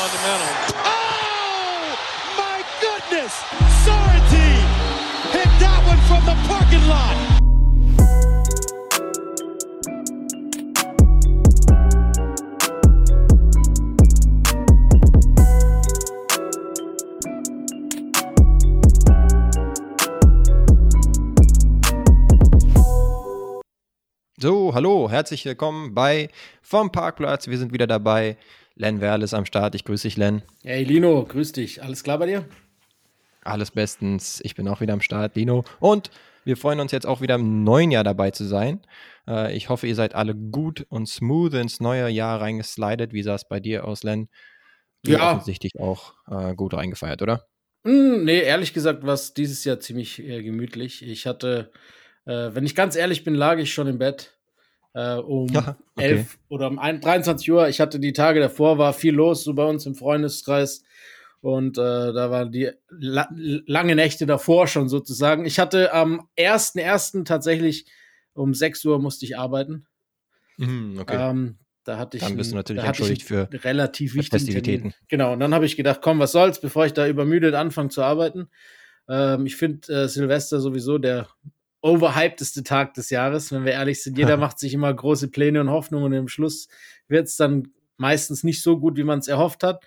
fundamental. Oh, my goodness! Sorrentine hit that one from the parking lot. So, hallo, herzlich willkommen bei Vom Parkplatz. Wir sind wieder dabei. Len Werl ist am Start. Ich grüße dich, Len. Hey Lino, grüß dich. Alles klar bei dir? Alles bestens. Ich bin auch wieder am Start, Lino. Und wir freuen uns jetzt auch wieder im neuen Jahr dabei zu sein. Äh, ich hoffe, ihr seid alle gut und smooth ins neue Jahr reingeslidet. Wie sah es bei dir aus, Len? Du Ja. offensichtlich auch äh, gut reingefeiert, oder? Hm, nee, ehrlich gesagt war es dieses Jahr ziemlich äh, gemütlich. Ich hatte, wenn ich ganz ehrlich bin, lag ich schon im Bett äh, um Ja, okay. 11 oder um ein, 23 Uhr. Ich hatte die Tage davor, war viel los, so bei uns im Freundeskreis. Und äh, da waren die la lange Nächte davor schon sozusagen. Ich hatte am 1.1. tatsächlich um 6 Uhr musste ich arbeiten. Mhm, okay. Ähm, da hatte ich Dann bist du natürlich entschuldigt für relativ wichtigen Festivitäten. Termin. Genau, und dann habe ich gedacht, komm, was soll's, bevor ich da übermüdet anfange zu arbeiten. Ähm, ich finde äh, Silvester sowieso der overhypedeste Tag des Jahres, wenn wir ehrlich sind. Jeder macht sich immer große Pläne und Hoffnungen und im Schluss wird es dann meistens nicht so gut, wie man es erhofft hat.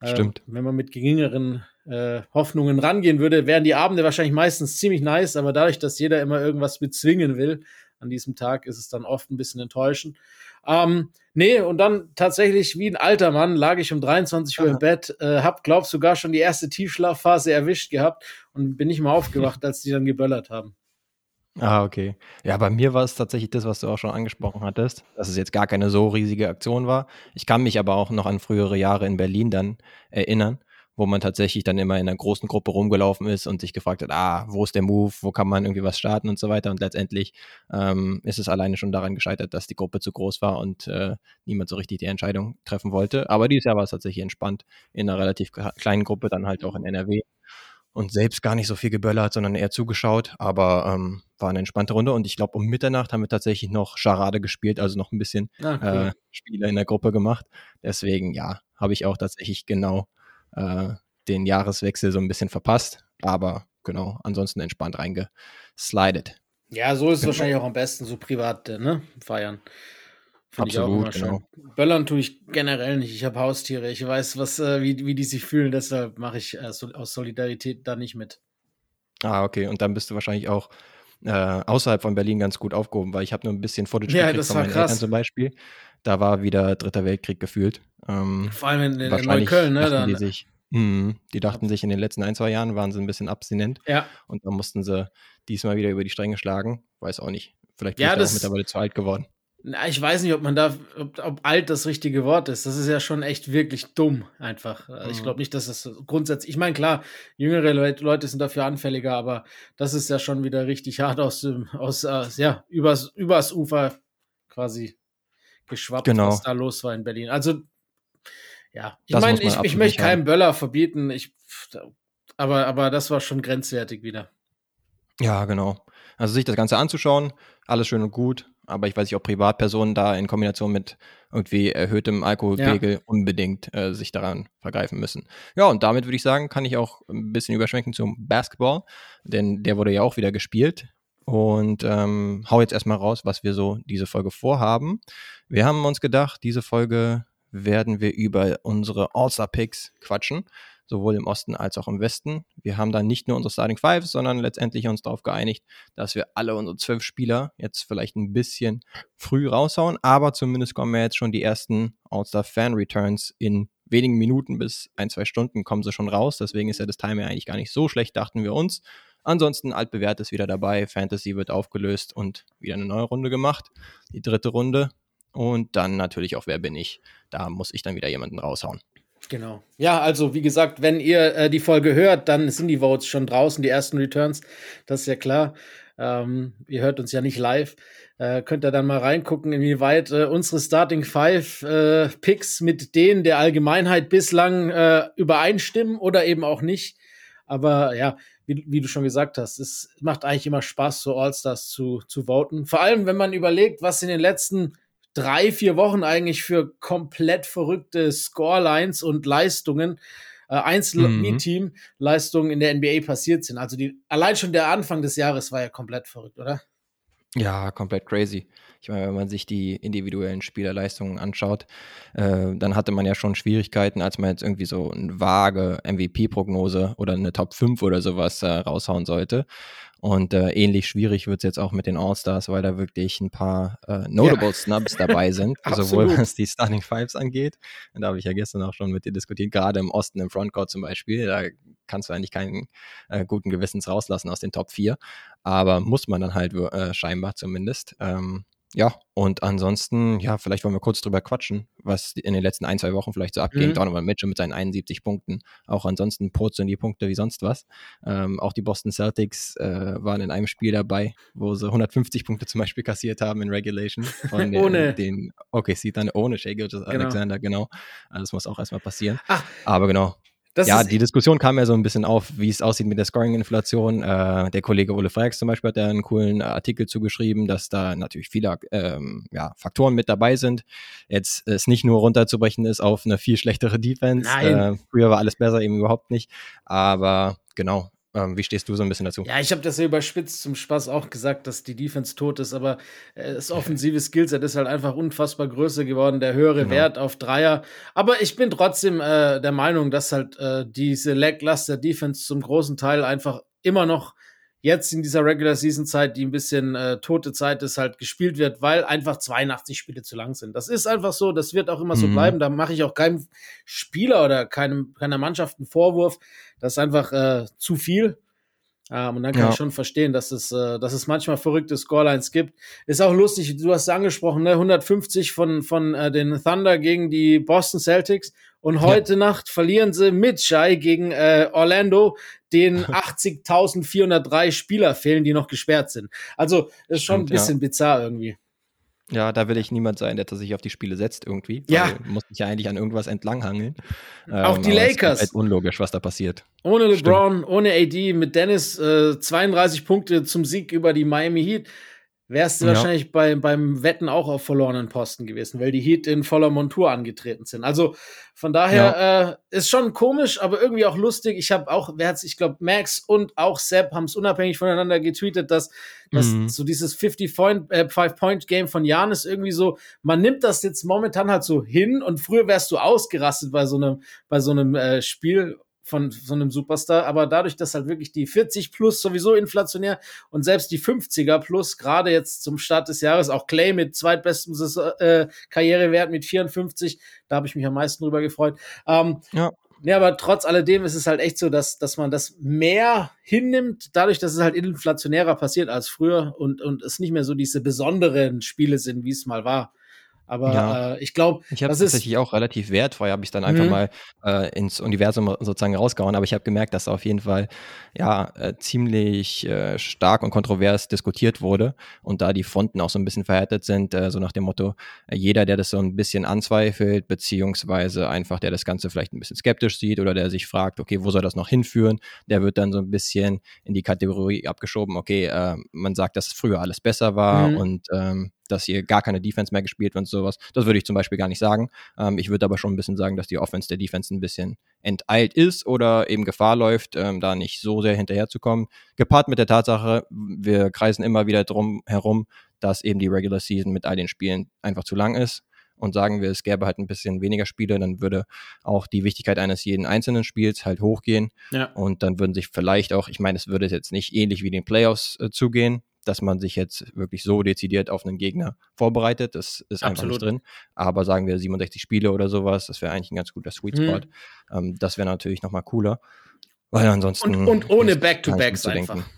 Ähm, Stimmt. wenn man mit geringeren äh, Hoffnungen rangehen würde, wären die Abende wahrscheinlich meistens ziemlich nice, aber dadurch, dass jeder immer irgendwas bezwingen will an diesem Tag, ist es dann oft ein bisschen enttäuschend. Ähm, nee, und dann tatsächlich wie ein alter Mann lag ich um 23 Uhr im Bett, äh, hab, glaub sogar schon die erste Tiefschlafphase erwischt gehabt und bin nicht mal aufgewacht, als die dann geböllert haben. Ah, okay. Ja, bei mir war es tatsächlich das, was du auch schon angesprochen hattest, dass es jetzt gar keine so riesige Aktion war. Ich kann mich aber auch noch an frühere Jahre in Berlin dann erinnern, wo man tatsächlich dann immer in einer großen Gruppe rumgelaufen ist und sich gefragt hat, ah, wo ist der Move, wo kann man irgendwie was starten und so weiter. Und letztendlich ähm, ist es alleine schon daran gescheitert, dass die Gruppe zu groß war und äh, niemand so richtig die Entscheidung treffen wollte. Aber dieses Jahr war es tatsächlich entspannt in einer relativ kleinen Gruppe, dann halt auch in NRW und selbst gar nicht so viel geböllert, sondern eher zugeschaut. Aber ähm, war eine entspannte Runde und ich glaube, um Mitternacht haben wir tatsächlich noch Charade gespielt, also noch ein bisschen Ah, cool. äh, Spiele in der Gruppe gemacht. Deswegen, ja, habe ich auch tatsächlich genau äh, den Jahreswechsel so ein bisschen verpasst. Aber genau, ansonsten entspannt reingeslidet. Ja, so ist es wahrscheinlich auch am besten, so privat, äh, ne? Feiern. Find ich auch Absolut, genau. Böllern tue ich generell nicht. Ich habe Haustiere. Ich weiß, was, äh, wie, wie die sich fühlen. Deshalb mache ich äh, so, aus Solidarität da nicht mit. Ah, okay. Und dann bist du wahrscheinlich auch äh, außerhalb von Berlin ganz gut aufgehoben, weil ich habe nur ein bisschen Footage Ja, gekriegt das von war meinen krass. Eltern zum Beispiel. Da war wieder Dritter Weltkrieg gefühlt. Ähm, Vor allem in, in Neukölln, ne? Dann, die sich, Mhm, die dachten sich in den letzten ein, zwei Jahren waren sie ein bisschen abstinent ja, und dann mussten sie diesmal wieder über die Stränge schlagen. Weiß auch nicht. Vielleicht Ja, bin ich da auch mittlerweile zu alt geworden. Na, ich weiß nicht, ob man da, ob, ob alt das richtige Wort ist. Das ist ja schon echt wirklich dumm, einfach. Äh, Ich Mhm. glaube nicht, dass das grundsätzlich, ich meine, klar, jüngere Leute, Leute sind dafür anfälliger, aber das ist ja schon wieder richtig hart aus dem, aus, äh, ja, übers, übers Ufer quasi geschwappt, Genau. was da los war in Berlin. Also, ja, ich meine, ich, ich möchte keinen Böller verbieten, ich, aber, aber das war schon grenzwertig wieder. Ja, genau. Also sich das Ganze anzuschauen, alles schön und gut, aber ich weiß nicht, ob Privatpersonen da in Kombination mit irgendwie erhöhtem Alkoholpegel unbedingt äh, sich daran vergreifen müssen. Ja, und damit würde ich sagen, kann ich auch ein bisschen überschwenken zum Basketball, denn der wurde ja auch wieder gespielt. Und ähm, hau jetzt erstmal raus, was wir so diese Folge vorhaben. Wir haben uns gedacht, diese Folge werden wir über unsere All-Star-Picks quatschen, sowohl im Osten als auch im Westen. Wir haben dann nicht nur unsere Starting Five, sondern letztendlich uns darauf geeinigt, dass wir alle unsere zwölf Spieler jetzt vielleicht ein bisschen früh raushauen, aber zumindest kommen ja jetzt schon die ersten All-Star-Fan-Returns in wenigen Minuten bis ein, zwei Stunden kommen sie schon raus. Deswegen ist ja das Timing eigentlich gar nicht so schlecht, dachten wir uns. Ansonsten altbewährt ist wieder dabei, Fantasy wird aufgelöst und wieder eine neue Runde gemacht. Die dritte Runde. Und dann natürlich auch, wer bin ich? Da muss ich dann wieder jemanden raushauen. Genau. Ja, also wie gesagt, wenn ihr äh, die Folge hört, dann sind die Votes schon draußen, die ersten Returns. Das ist ja klar. Ähm, ihr hört uns ja nicht live. Äh, könnt ihr dann mal reingucken, inwieweit äh, unsere Starting Five äh, Picks mit denen der Allgemeinheit bislang äh, übereinstimmen oder eben auch nicht. Aber ja, wie, wie du schon gesagt hast, es macht eigentlich immer Spaß, so All-Stars zu, zu voten. Vor allem, wenn man überlegt, was in den letzten drei, vier Wochen eigentlich für komplett verrückte Scorelines und Leistungen, äh, Einzel-Team-Leistungen mhm. in der NBA passiert sind. Also die, allein schon der Anfang des Jahres war ja komplett verrückt, oder? Ja, komplett crazy. Ich meine, wenn man sich die individuellen Spielerleistungen anschaut, äh, dann hatte man ja schon Schwierigkeiten, als man jetzt irgendwie so eine vage MVP-Prognose oder eine Top 5 oder sowas äh, raushauen sollte. Und äh, ähnlich schwierig wird es jetzt auch mit den All-Stars, weil da wirklich ein paar äh, Notable ja. Snubs dabei sind, sowohl was die Starting Fives angeht. Und da habe ich ja gestern auch schon mit dir diskutiert, gerade im Osten im Frontcourt zum Beispiel. Da kannst du eigentlich keinen äh, guten Gewissens rauslassen aus den Top 4. Aber muss man dann halt äh, scheinbar zumindest. Ähm, ja, und ansonsten, ja, vielleicht wollen wir kurz drüber quatschen, was in den letzten ein, zwei Wochen vielleicht so abging. Mhm. Donovan Mitchell mit seinen 71 Punkten. Auch ansonsten purzeln die Punkte wie sonst was. Ähm, auch die Boston Celtics äh, waren in einem Spiel dabei, wo sie 150 Punkte zum Beispiel kassiert haben in Regulation. Von den, ohne. den OKC dann ohne Shea Gilgis genau. Alexander, genau. Also das muss auch erstmal passieren. Ach. Aber genau, das ja, die Diskussion kam ja so ein bisschen auf, wie es aussieht mit der Scoring-Inflation. Äh, der Kollege Ole Frags zum Beispiel hat da einen coolen Artikel zugeschrieben, dass da natürlich viele ähm, ja, Faktoren mit dabei sind. Jetzt es nicht nur runterzubrechen ist auf eine viel schlechtere Defense. Nein. Äh, früher war alles besser, eben überhaupt nicht. Aber genau, ähm, wie stehst du so ein bisschen dazu? Ja, ich habe das ja überspitzt zum Spaß auch gesagt, dass die Defense tot ist, aber äh, das offensive Skillset ist halt einfach unfassbar größer geworden, der höhere genau. Wert auf Dreier. Aber ich bin trotzdem äh, der Meinung, dass halt äh, diese Lackluster Defense zum großen Teil einfach immer noch jetzt in dieser Regular Season Zeit, die ein bisschen äh, tote Zeit ist, halt gespielt wird, weil einfach 82 Spiele zu lang sind. Das ist einfach so, das wird auch immer mhm. so bleiben. Da mache ich auch keinem Spieler oder keinem, keiner Mannschaft einen Vorwurf. Das ist einfach äh, zu viel. Ähm, und dann kann ja. ich schon verstehen, dass es, äh, dass es manchmal verrückte Scorelines gibt. Ist auch lustig, du hast es angesprochen, ne? 150 von, von äh, den Thunder gegen die Boston Celtics. Und heute ja. Nacht verlieren sie mit Shai gegen äh, Orlando, den 80.403 Spieler fehlen, die noch gesperrt sind. Also, das ist schon Stimmt, ein bisschen ja. bizarr irgendwie. Ja, da will ich niemand sein, der sich auf die Spiele setzt irgendwie. Ja. Muss sich ja eigentlich an irgendwas entlanghangeln. Auch ähm, die Lakers. Ist halt unlogisch, was da passiert. Ohne LeBron, Stimmt. ohne AD, mit Dennis äh, 32 Punkte zum Sieg über die Miami Heat wärst du ja. wahrscheinlich bei, beim Wetten auch auf verlorenen Posten gewesen, weil die Heat in voller Montur angetreten sind. Also von daher ja. äh, ist schon komisch, aber irgendwie auch lustig. Ich habe auch, wer hat's, ich glaube, Max und auch Sepp haben es unabhängig voneinander getweetet, dass, dass mhm. so dieses 50-Point-Game äh, von Janis irgendwie so, man nimmt das jetzt momentan halt so hin und früher wärst du ausgerastet bei so einem, bei so einem äh, Spiel von so einem Superstar, aber dadurch, dass halt wirklich die 40 plus sowieso inflationär und selbst die 50er plus, gerade jetzt zum Start des Jahres, auch Clay mit zweitbestem äh, Karrierewert mit 54, da habe ich mich am meisten drüber gefreut. Ähm, ja. Ja, aber trotz alledem ist es halt echt so, dass, dass man das mehr hinnimmt, dadurch, dass es halt inflationärer passiert als früher und, und es nicht mehr so diese besonderen Spiele sind, wie es mal war. Aber ja. äh, ich glaube, ich habe tatsächlich auch relativ wertvoll, habe ich dann einfach mhm. mal äh, ins Universum sozusagen rausgehauen. Aber ich habe gemerkt, dass auf jeden Fall ja äh, ziemlich äh, stark und kontrovers diskutiert wurde und da die Fronten auch so ein bisschen verhärtet sind, äh, so nach dem Motto, äh, jeder, der das so ein bisschen anzweifelt, beziehungsweise einfach der das Ganze vielleicht ein bisschen skeptisch sieht oder der sich fragt, okay, wo soll das noch hinführen, der wird dann so ein bisschen in die Kategorie abgeschoben, okay, äh, man sagt, dass früher alles besser war mhm. und ähm, dass hier gar keine Defense mehr gespielt wird und sowas. Das würde ich zum Beispiel gar nicht sagen. Ähm, ich würde aber schon ein bisschen sagen, dass die Offense der Defense ein bisschen enteilt ist oder eben Gefahr läuft, ähm, da nicht so sehr hinterherzukommen. Gepaart mit der Tatsache, wir kreisen immer wieder drum herum, dass eben die Regular Season mit all den Spielen einfach zu lang ist und sagen wir, es gäbe halt ein bisschen weniger Spiele, dann würde auch die Wichtigkeit eines jeden einzelnen Spiels halt hochgehen. Ja. Und dann würden sich vielleicht auch, ich meine, es würde jetzt nicht ähnlich wie den Playoffs äh, zugehen, dass man sich jetzt wirklich so dezidiert auf einen Gegner vorbereitet. Das ist einfach Absolut. nicht drin. Aber sagen wir 67 Spiele oder sowas, das wäre eigentlich ein ganz guter Sweet Spot. Mhm. Ähm, das wäre natürlich nochmal cooler. Weil ansonsten. Und, und ohne Back-to-Backs einfach. Denken.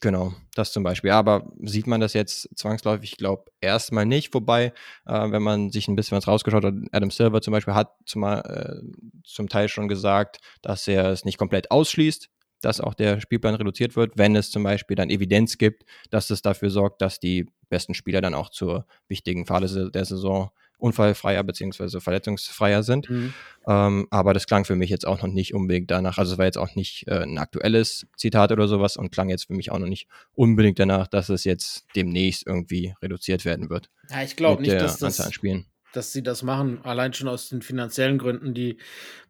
Genau, das zum Beispiel. Aber sieht man das jetzt zwangsläufig? Ich glaube erstmal nicht. Wobei, äh, wenn man sich ein bisschen was rausgeschaut hat, Adam Silver zum Beispiel hat zum, äh, zum Teil schon gesagt, dass er es nicht komplett ausschließt, dass auch der Spielplan reduziert wird, wenn es zum Beispiel dann Evidenz gibt, dass es dafür sorgt, dass die besten Spieler dann auch zur wichtigen Phase der Saison unfallfreier bzw. verletzungsfreier sind. Mhm. Ähm, aber das klang für mich jetzt auch noch nicht unbedingt danach. Also es war jetzt auch nicht äh, ein aktuelles Zitat oder sowas und klang jetzt für mich auch noch nicht unbedingt danach, dass es jetzt demnächst irgendwie reduziert werden wird. Ja, ich glaube nicht, dass das, dass sie das machen. Allein schon aus den finanziellen Gründen, die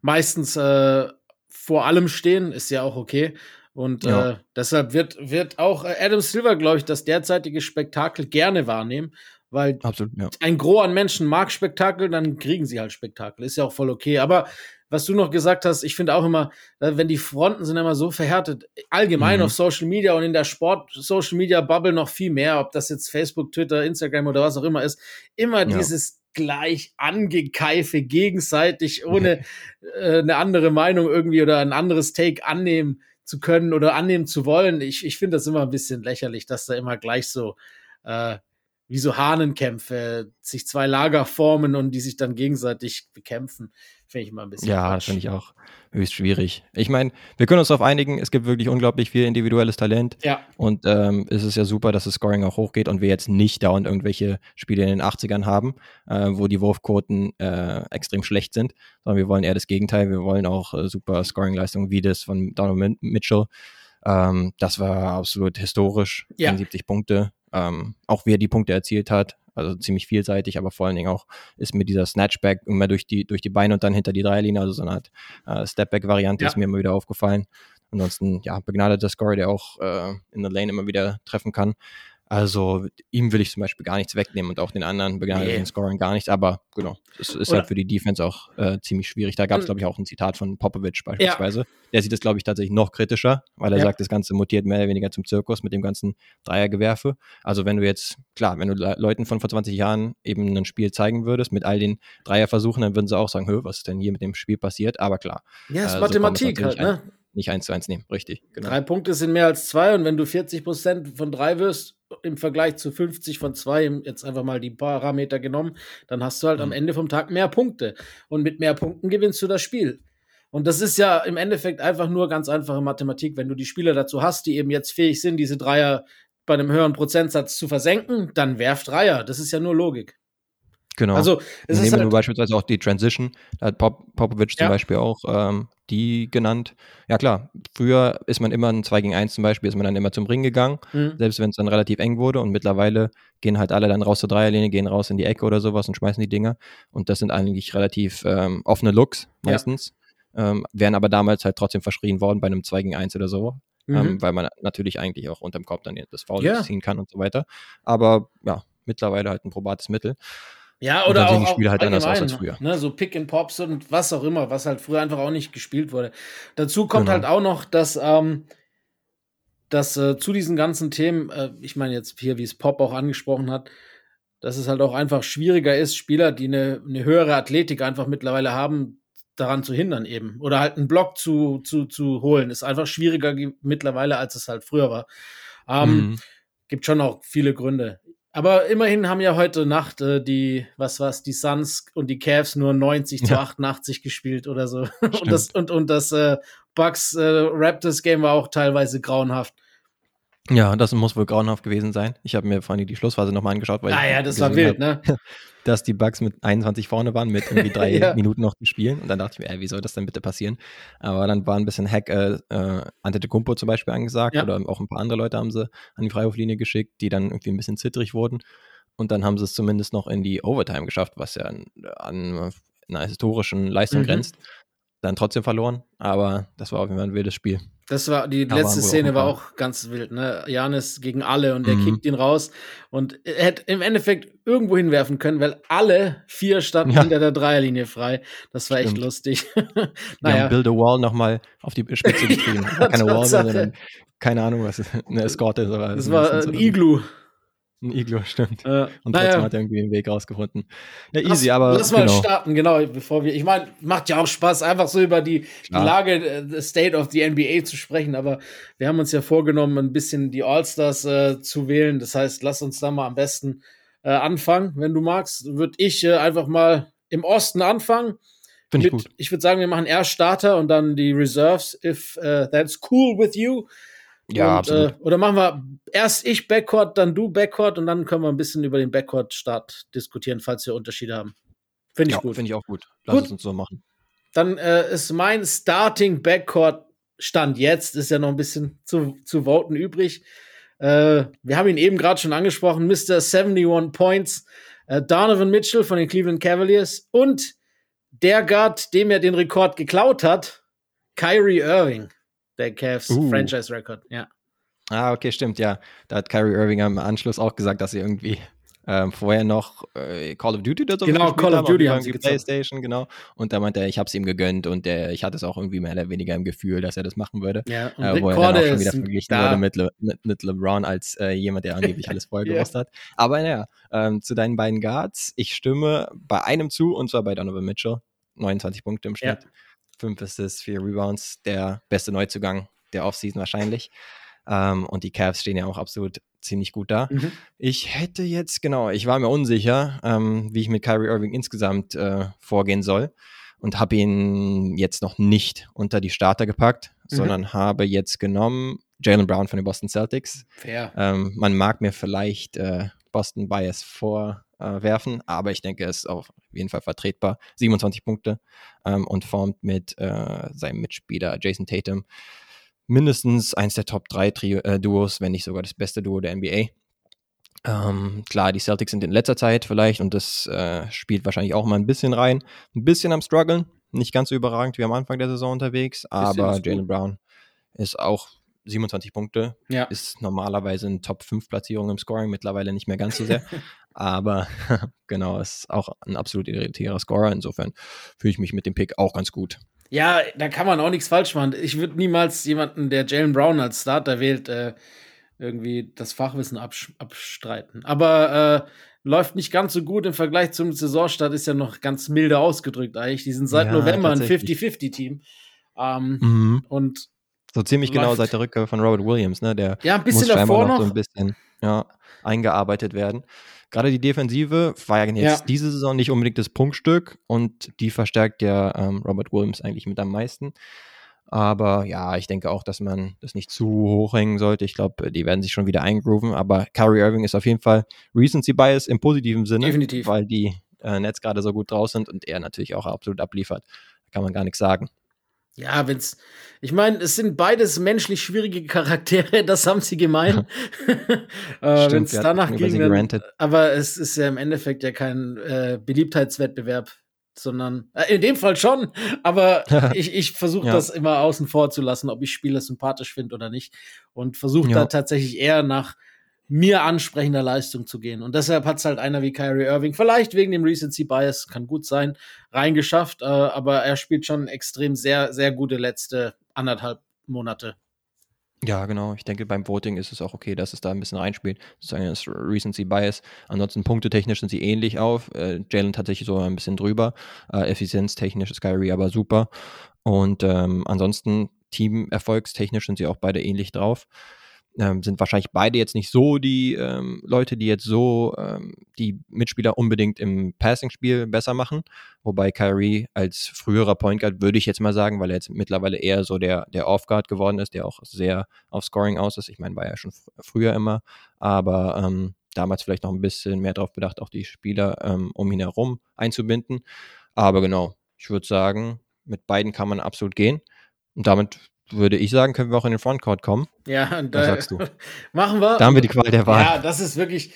meistens äh, vor allem stehen, ist ja auch okay. Und Ja. äh, deshalb wird, wird auch äh, Adam Silver, glaube ich, das derzeitige Spektakel gerne wahrnehmen, weil Absolut, ja. ein Gros an Menschen mag Spektakel, dann kriegen sie halt Spektakel. Ist ja auch voll okay. Aber was du noch gesagt hast, ich finde auch immer, äh, wenn die Fronten sind immer so verhärtet, allgemein Mhm. auf Social Media und in der Sport-Social Media Bubble noch viel mehr, ob das jetzt Facebook, Twitter, Instagram oder was auch immer ist, immer Ja. dieses gleich angekeife gegenseitig, ohne äh, eine andere Meinung irgendwie oder ein anderes Take annehmen zu können oder annehmen zu wollen. Ich, ich finde das immer ein bisschen lächerlich, dass da immer gleich so äh, wie so Hahnenkämpfe sich zwei Lager formen und die sich dann gegenseitig bekämpfen. Finde ich immer ein bisschen. Ja, das finde ich auch höchst schwierig. Ich meine, wir können uns darauf einigen, es gibt wirklich unglaublich viel individuelles Talent. Ja, Und ähm, es ist ja super, dass das Scoring auch hochgeht und wir jetzt nicht dauernd irgendwelche Spiele in den 80ern haben, äh, wo die Wurfquoten äh, extrem schlecht sind, sondern wir wollen eher das Gegenteil. Wir wollen auch äh, super Scoring-Leistungen wie das von Donovan Mitchell. Ähm, das war absolut historisch, Ja. 71 Punkte. Ähm, auch wie er die Punkte erzielt hat, also ziemlich vielseitig, aber vor allen Dingen auch ist mir dieser Snatchback immer durch die, durch die Beine und dann hinter die Dreierlinie, also so eine Art äh, Stepback-Variante Ja. ist mir immer wieder aufgefallen. Ansonsten, ja, begnadeter Scorer, der auch äh, in der Lane immer wieder treffen kann. Also ihm will ich zum Beispiel gar nichts wegnehmen und auch den anderen begnadeten Nee. Scorern gar nichts, aber genau, es ist Oder- halt für die Defense auch äh, ziemlich schwierig. Da gab es, Und- glaube ich, auch ein Zitat von Popovic beispielsweise. Der sieht es, glaube ich, tatsächlich noch kritischer, weil er Ja. sagt, das Ganze mutiert mehr oder weniger zum Zirkus mit dem ganzen Dreiergewerfe. Also wenn du jetzt, klar, wenn du Le Leuten von vor 20 Jahren eben ein Spiel zeigen würdest mit all den Dreierversuchen, dann würden sie auch sagen, Hö, was ist denn hier mit dem Spiel passiert? Aber klar, ja, ist Äh, so Mathematik halt, ne? Nicht eins zu eins nehmen, richtig. Genau. Drei Punkte sind mehr als zwei und wenn du 40 Prozent von drei wirst, im Vergleich zu 50 von zwei, jetzt einfach mal die Parameter genommen, dann hast du halt am Mhm. Ende vom Tag mehr Punkte. Und mit mehr Punkten gewinnst du das Spiel. Und das ist ja im Endeffekt einfach nur ganz einfache Mathematik. Wenn du die Spieler dazu hast, die eben jetzt fähig sind, diese Dreier bei einem höheren Prozentsatz zu versenken, dann werf Dreier. Das ist ja nur Logik. Genau. Also, es ist Nehmen wir halt, beispielsweise auch die Transition. Da hat Pop Popovic zum Ja. Beispiel auch ähm, die genannt. Ja klar, früher ist man immer ein 2 gegen 1 zum Beispiel, ist man dann immer zum Ring gegangen, Mhm. selbst wenn es dann relativ eng wurde. Und mittlerweile gehen halt alle dann raus zur Dreierlinie, gehen raus in die Ecke oder sowas und schmeißen die Dinger. Und das sind eigentlich relativ ähm, offene Looks Ja. meistens. Ähm, wären aber damals halt trotzdem verschrien worden bei einem 2 gegen 1 oder so. Mhm. Ähm, weil man natürlich eigentlich auch unterm Kopf dann das Foul Ja. ziehen kann und so weiter. Aber ja, mittlerweile halt ein probates Mittel. Ja, oder auch, auch halt anders aus als früher. Ne, so Pick and Pops und was auch immer, was halt früher einfach auch nicht gespielt wurde. Dazu kommt Genau. halt auch noch, dass, ähm, dass äh, zu diesen ganzen Themen, äh, ich meine jetzt hier, wie es Pop auch angesprochen hat, dass es halt auch einfach schwieriger ist, Spieler, die eine, eine höhere Athletik einfach mittlerweile haben, daran zu hindern eben. Oder halt einen Block zu, zu, zu holen. Ist einfach schwieriger ge- mittlerweile, als es halt früher war. Ähm, Mhm. Gibt schon auch viele Gründe. Aber immerhin haben ja heute Nacht äh, die, was war's, die Suns und die Cavs nur 90 zu Ja. 88 gespielt oder so. Und das, und, und das äh, Bucks äh, Raptors Game war auch teilweise grauenhaft. Ja, das muss wohl grauenhaft gewesen sein. Ich habe mir vorhin die Schlussphase nochmal angeschaut, weil Ah ja, das war wild, hab, ne? dass die Bugs mit 21 vorne waren, mit irgendwie drei Ja. Minuten noch zu spielen. Und dann dachte ich mir, ey, wie soll das denn bitte passieren? Aber dann war ein bisschen Hack, äh, äh, Antetokounmpo zum Beispiel angesagt Ja. oder auch ein paar andere Leute haben sie an die Freiwurflinie geschickt, die dann irgendwie ein bisschen zittrig wurden. Und dann haben sie es zumindest noch in die Overtime geschafft, was ja an, an einer historischen Leistung Mhm. grenzt. Dann trotzdem verloren, aber das war auf jeden Fall ein wildes Spiel. Das war die Da letzte Szene war auch ganz wild, ne? Janis gegen alle und der Mhm. kickt ihn raus und er hätte im Endeffekt irgendwo hinwerfen können, weil alle vier standen Ja. hinter der Dreierlinie frei. Das war echt Stimmt. lustig. Die haben naja, Build a Wall nochmal auf die Spitze getrieben. Ja, Keine Wall, sondern keine Ahnung, was ist. Eine Eskorte. So, das war ein Iglu. Ein Iglu, stimmt. Äh, Und trotzdem naja, hat er irgendwie den Weg rausgefunden. Ja, lass, easy, aber lass mal genau. starten, genau, bevor wir. Ich meine, macht ja auch Spaß, einfach so über die, die. Lage, äh, the State of the NBA zu sprechen, aber wir haben uns ja vorgenommen, ein bisschen die All-Stars äh, zu wählen. Das heißt, lass uns da mal am besten äh, anfangen. Wenn du magst, würde ich äh, einfach mal im Osten anfangen. Finde ich gut. ich würde sagen, wir machen erst Starter und dann die Reserves, if uh, that's cool with you. Ja, und, absolut. Äh, oder machen wir erst ich Backcourt, dann du Backcourt und dann können wir ein bisschen über den Backcourt-Start diskutieren, falls wir Unterschiede haben. Finde ich ja, gut. Finde ich auch gut. Lass gut. es uns so machen. Dann äh, ist mein Starting Backcourt Stand jetzt, ist ja noch ein bisschen zu, zu voten übrig. Äh, wir haben ihn eben gerade schon angesprochen, Mr. 71 Points, äh, Donovan Mitchell von den Cleveland Cavaliers und der Guard, dem er den Rekord geklaut hat, Kyrie Irving, der Cavs uh. Franchise-Record, ja. Ah, okay, stimmt, ja. Da hat Kyrie Irving im Anschluss auch gesagt, dass sie irgendwie ähm, vorher noch äh, Call of Duty oder so. Genau, Call of Duty haben sie Playstation, genau. Und da meinte er, ich habe es ihm gegönnt und der, ich hatte es auch irgendwie mehr oder weniger im Gefühl, dass er das machen würde. Ja, und äh, wo er dann auch schon wieder verglichen wurde mit, Le, mit, mit, LeBron als äh, jemand, der angeblich alles voll gewusst ja. hat. Aber naja, ähm, zu deinen beiden Guards, ich stimme bei einem zu und zwar bei Donovan Mitchell. 29 Punkte im Schnitt. Ja. 5 Assists, 4 Rebounds, der beste Neuzugang der Offseason wahrscheinlich. Ähm, und die Cavs stehen ja auch absolut ziemlich gut da. Mhm. Ich hätte jetzt, genau, ich war mir unsicher, ähm, wie ich mit Kyrie Irving insgesamt äh, vorgehen soll und habe ihn jetzt noch nicht unter die Starter gepackt, mhm. sondern habe jetzt genommen Jalen Brown von den Boston Celtics. Fair. Ähm, man mag mir vielleicht äh, Boston Bias vorwerfen, aber ich denke, es ist auf jeden Fall vertretbar. 27 Punkte ähm, und formt mit äh, seinem Mitspieler Jason Tatum mindestens eins der Top 3 Trio, äh, Duos, wenn nicht sogar das beste Duo der NBA. Ähm, klar, die Celtics sind in letzter Zeit vielleicht und das äh, spielt wahrscheinlich auch mal ein bisschen rein. Ein bisschen am struggeln, nicht ganz so überragend wie am Anfang der Saison unterwegs, aber Jalen Brown ist auch 27 Punkte, ja. ist normalerweise eine Top 5 Platzierung im Scoring, mittlerweile nicht mehr ganz so sehr. aber genau, ist auch ein absolut irritierer Scorer. Insofern fühle ich mich mit dem Pick auch ganz gut. Ja, da kann man auch nichts falsch machen. Ich würde niemals jemanden, der Jalen Brown als Starter wählt, äh, irgendwie das Fachwissen abstreiten. Aber äh, läuft nicht ganz so gut im Vergleich zum Saisonstart, ist ja noch ganz milde ausgedrückt eigentlich. Die sind seit ja, November ein 50-50-Team. Ähm, mhm. Und so ziemlich genau seit der Rückkehr von Robert Williams, ne? Der ja, ein bisschen muss davor noch, noch so ein bisschen ja, eingearbeitet werden. Gerade die Defensive war ja jetzt ja. diese Saison nicht unbedingt das Punktstück und die verstärkt ja ähm, Robert Williams eigentlich mit am meisten. Aber ja, ich denke auch, dass man das nicht zu hoch hängen sollte. Ich glaube, die werden sich schon wieder eingrooven. Aber Kyrie Irving ist auf jeden Fall Recency Bias im positiven Sinne. Definitiv. Weil die äh, Nets gerade so gut draus sind und er natürlich auch absolut abliefert. Da kann man gar nichts sagen. Ja, wenn's. Ich meine, es sind beides menschlich schwierige Charaktere, das haben sie gemein. äh, Wenn es danach ging. Dann, aber es ist ja im Endeffekt ja kein äh, Beliebtheitswettbewerb, sondern äh, in dem Fall schon. Aber ich, ich versuche ja. das immer außen vor zu lassen, ob ich Spieler sympathisch finde oder nicht. Und versuche ja. da tatsächlich eher nach mir ansprechender Leistung zu gehen. Und deshalb hat es halt einer wie Kyrie Irving, vielleicht wegen dem Recency Bias, kann gut sein, reingeschafft, äh, aber er spielt schon extrem sehr, sehr gute letzte anderthalb Monate. Ja, genau. Ich denke, beim Voting ist es auch okay, dass es da ein bisschen reinspielt. Sozusagen das Recency Bias. Ansonsten punktetechnisch sind sie ähnlich auf. Äh, Jalen tatsächlich so ein bisschen drüber. Äh, Effizienztechnisch ist Kyrie aber super. Und ähm, ansonsten Team-erfolgstechnisch sind sie auch beide ähnlich drauf ähm, sind wahrscheinlich beide jetzt nicht so die ähm, Leute, die jetzt so ähm, die Mitspieler unbedingt im Passing-Spiel besser machen. Wobei Kyrie als früherer Point Guard würde ich jetzt mal sagen, weil er jetzt mittlerweile eher so der, der Off-Guard geworden ist, der auch sehr auf Scoring aus ist. Ich meine, war ja schon früher immer, aber ähm, damals vielleicht noch ein bisschen mehr darauf bedacht, auch die Spieler ähm, um ihn herum einzubinden. Aber genau, ich würde sagen, mit beiden kann man absolut gehen. Und damit würde ich sagen, können wir auch in den Frontcourt kommen. Ja, und da sagst du. machen wir. Da haben wir die Qual der Wahl. Ja, das ist wirklich,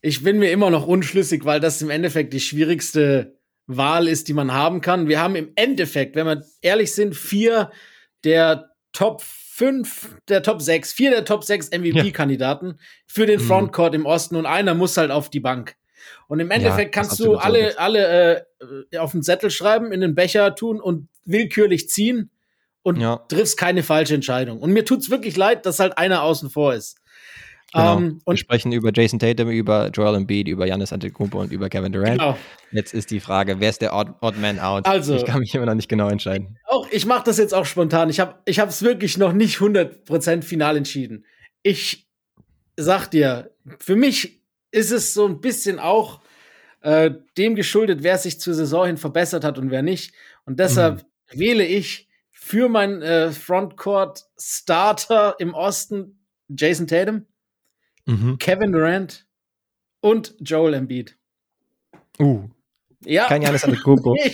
ich bin mir immer noch unschlüssig, weil das im Endeffekt die schwierigste Wahl ist, die man haben kann. Wir haben im Endeffekt, wenn wir ehrlich sind, vier der Top 5, der Top 6, vier der Top 6 MVP-Kandidaten ja. für den mhm. Frontcourt im Osten und einer muss halt auf die Bank. Und im Endeffekt ja, kannst du alle, alle äh, auf den Zettel schreiben, in den Becher tun und willkürlich ziehen und ja. triffst keine falsche Entscheidung. Und mir tut's wirklich leid, dass halt einer außen vor ist. Genau. Um, ähm, und Wir sprechen über Jason Tatum, über Joel Embiid, über Janis Antetokounmpo und über Kevin Durant. Genau. Jetzt ist die Frage, wer ist der Odd, Odd, Man Out? Also, ich kann mich immer noch nicht genau entscheiden. Auch ich mache das jetzt auch spontan. Ich habe ich es wirklich noch nicht 100% final entschieden. Ich sag dir, für mich ist es so ein bisschen auch äh, dem geschuldet, wer sich zur Saison hin verbessert hat und wer nicht. Und deshalb mhm. wähle ich für mein äh, Frontcourt-Starter im Osten Jason Tatum, mhm. Kevin Durant und Joel Embiid. Uh. Ja. Kein Janis Antetokounmpo.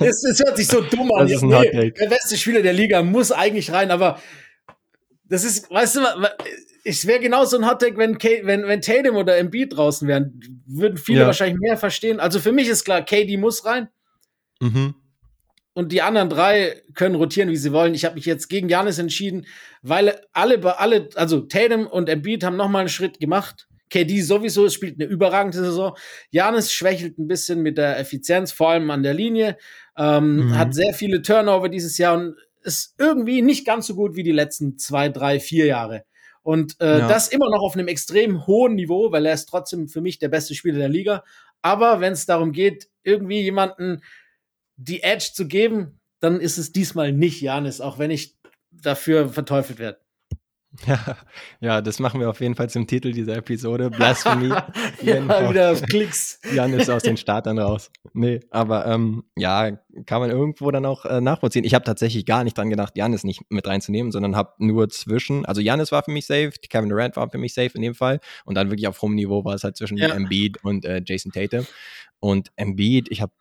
Es, es hört sich so dumm an. Das ist ein nee, der beste Spieler der Liga muss eigentlich rein, aber das ist, weißt du, es wäre genauso ein Hottake, wenn, wenn, wenn Tatum oder Embiid draußen wären. Würden viele ja. wahrscheinlich mehr verstehen. Also für mich ist klar, KD muss rein. Mhm. Und die anderen drei können rotieren, wie sie wollen. Ich habe mich jetzt gegen Janis entschieden, weil alle, alle, also Tatum und Embiid haben nochmal einen Schritt gemacht. KD sowieso spielt eine überragende Saison. Janis schwächelt ein bisschen mit der Effizienz, vor allem an der Linie. Ähm, mhm. Hat sehr viele Turnover dieses Jahr und ist irgendwie nicht ganz so gut wie die letzten zwei, drei, vier Jahre. Und äh, ja. das immer noch auf einem extrem hohen Niveau, weil er ist trotzdem für mich der beste Spieler der Liga. Aber wenn es darum geht, irgendwie jemanden die Edge zu geben, dann ist es diesmal nicht Janis, auch wenn ich dafür verteufelt werde. Ja, ja, das machen wir auf jeden Fall zum Titel dieser Episode. Blasphemy. ja, wieder Klicks. Jan ist aus den Startern raus. Nee, aber ähm, ja, kann man irgendwo dann auch äh, nachvollziehen. Ich habe tatsächlich gar nicht dran gedacht, Janis nicht mit reinzunehmen, sondern habe nur zwischen, also Janis war für mich safe, Kevin Durant war für mich safe in dem Fall und dann wirklich auf hohem Niveau war es halt zwischen ja. Embiid und äh, Jason Tatum. Und Embiid, ich habe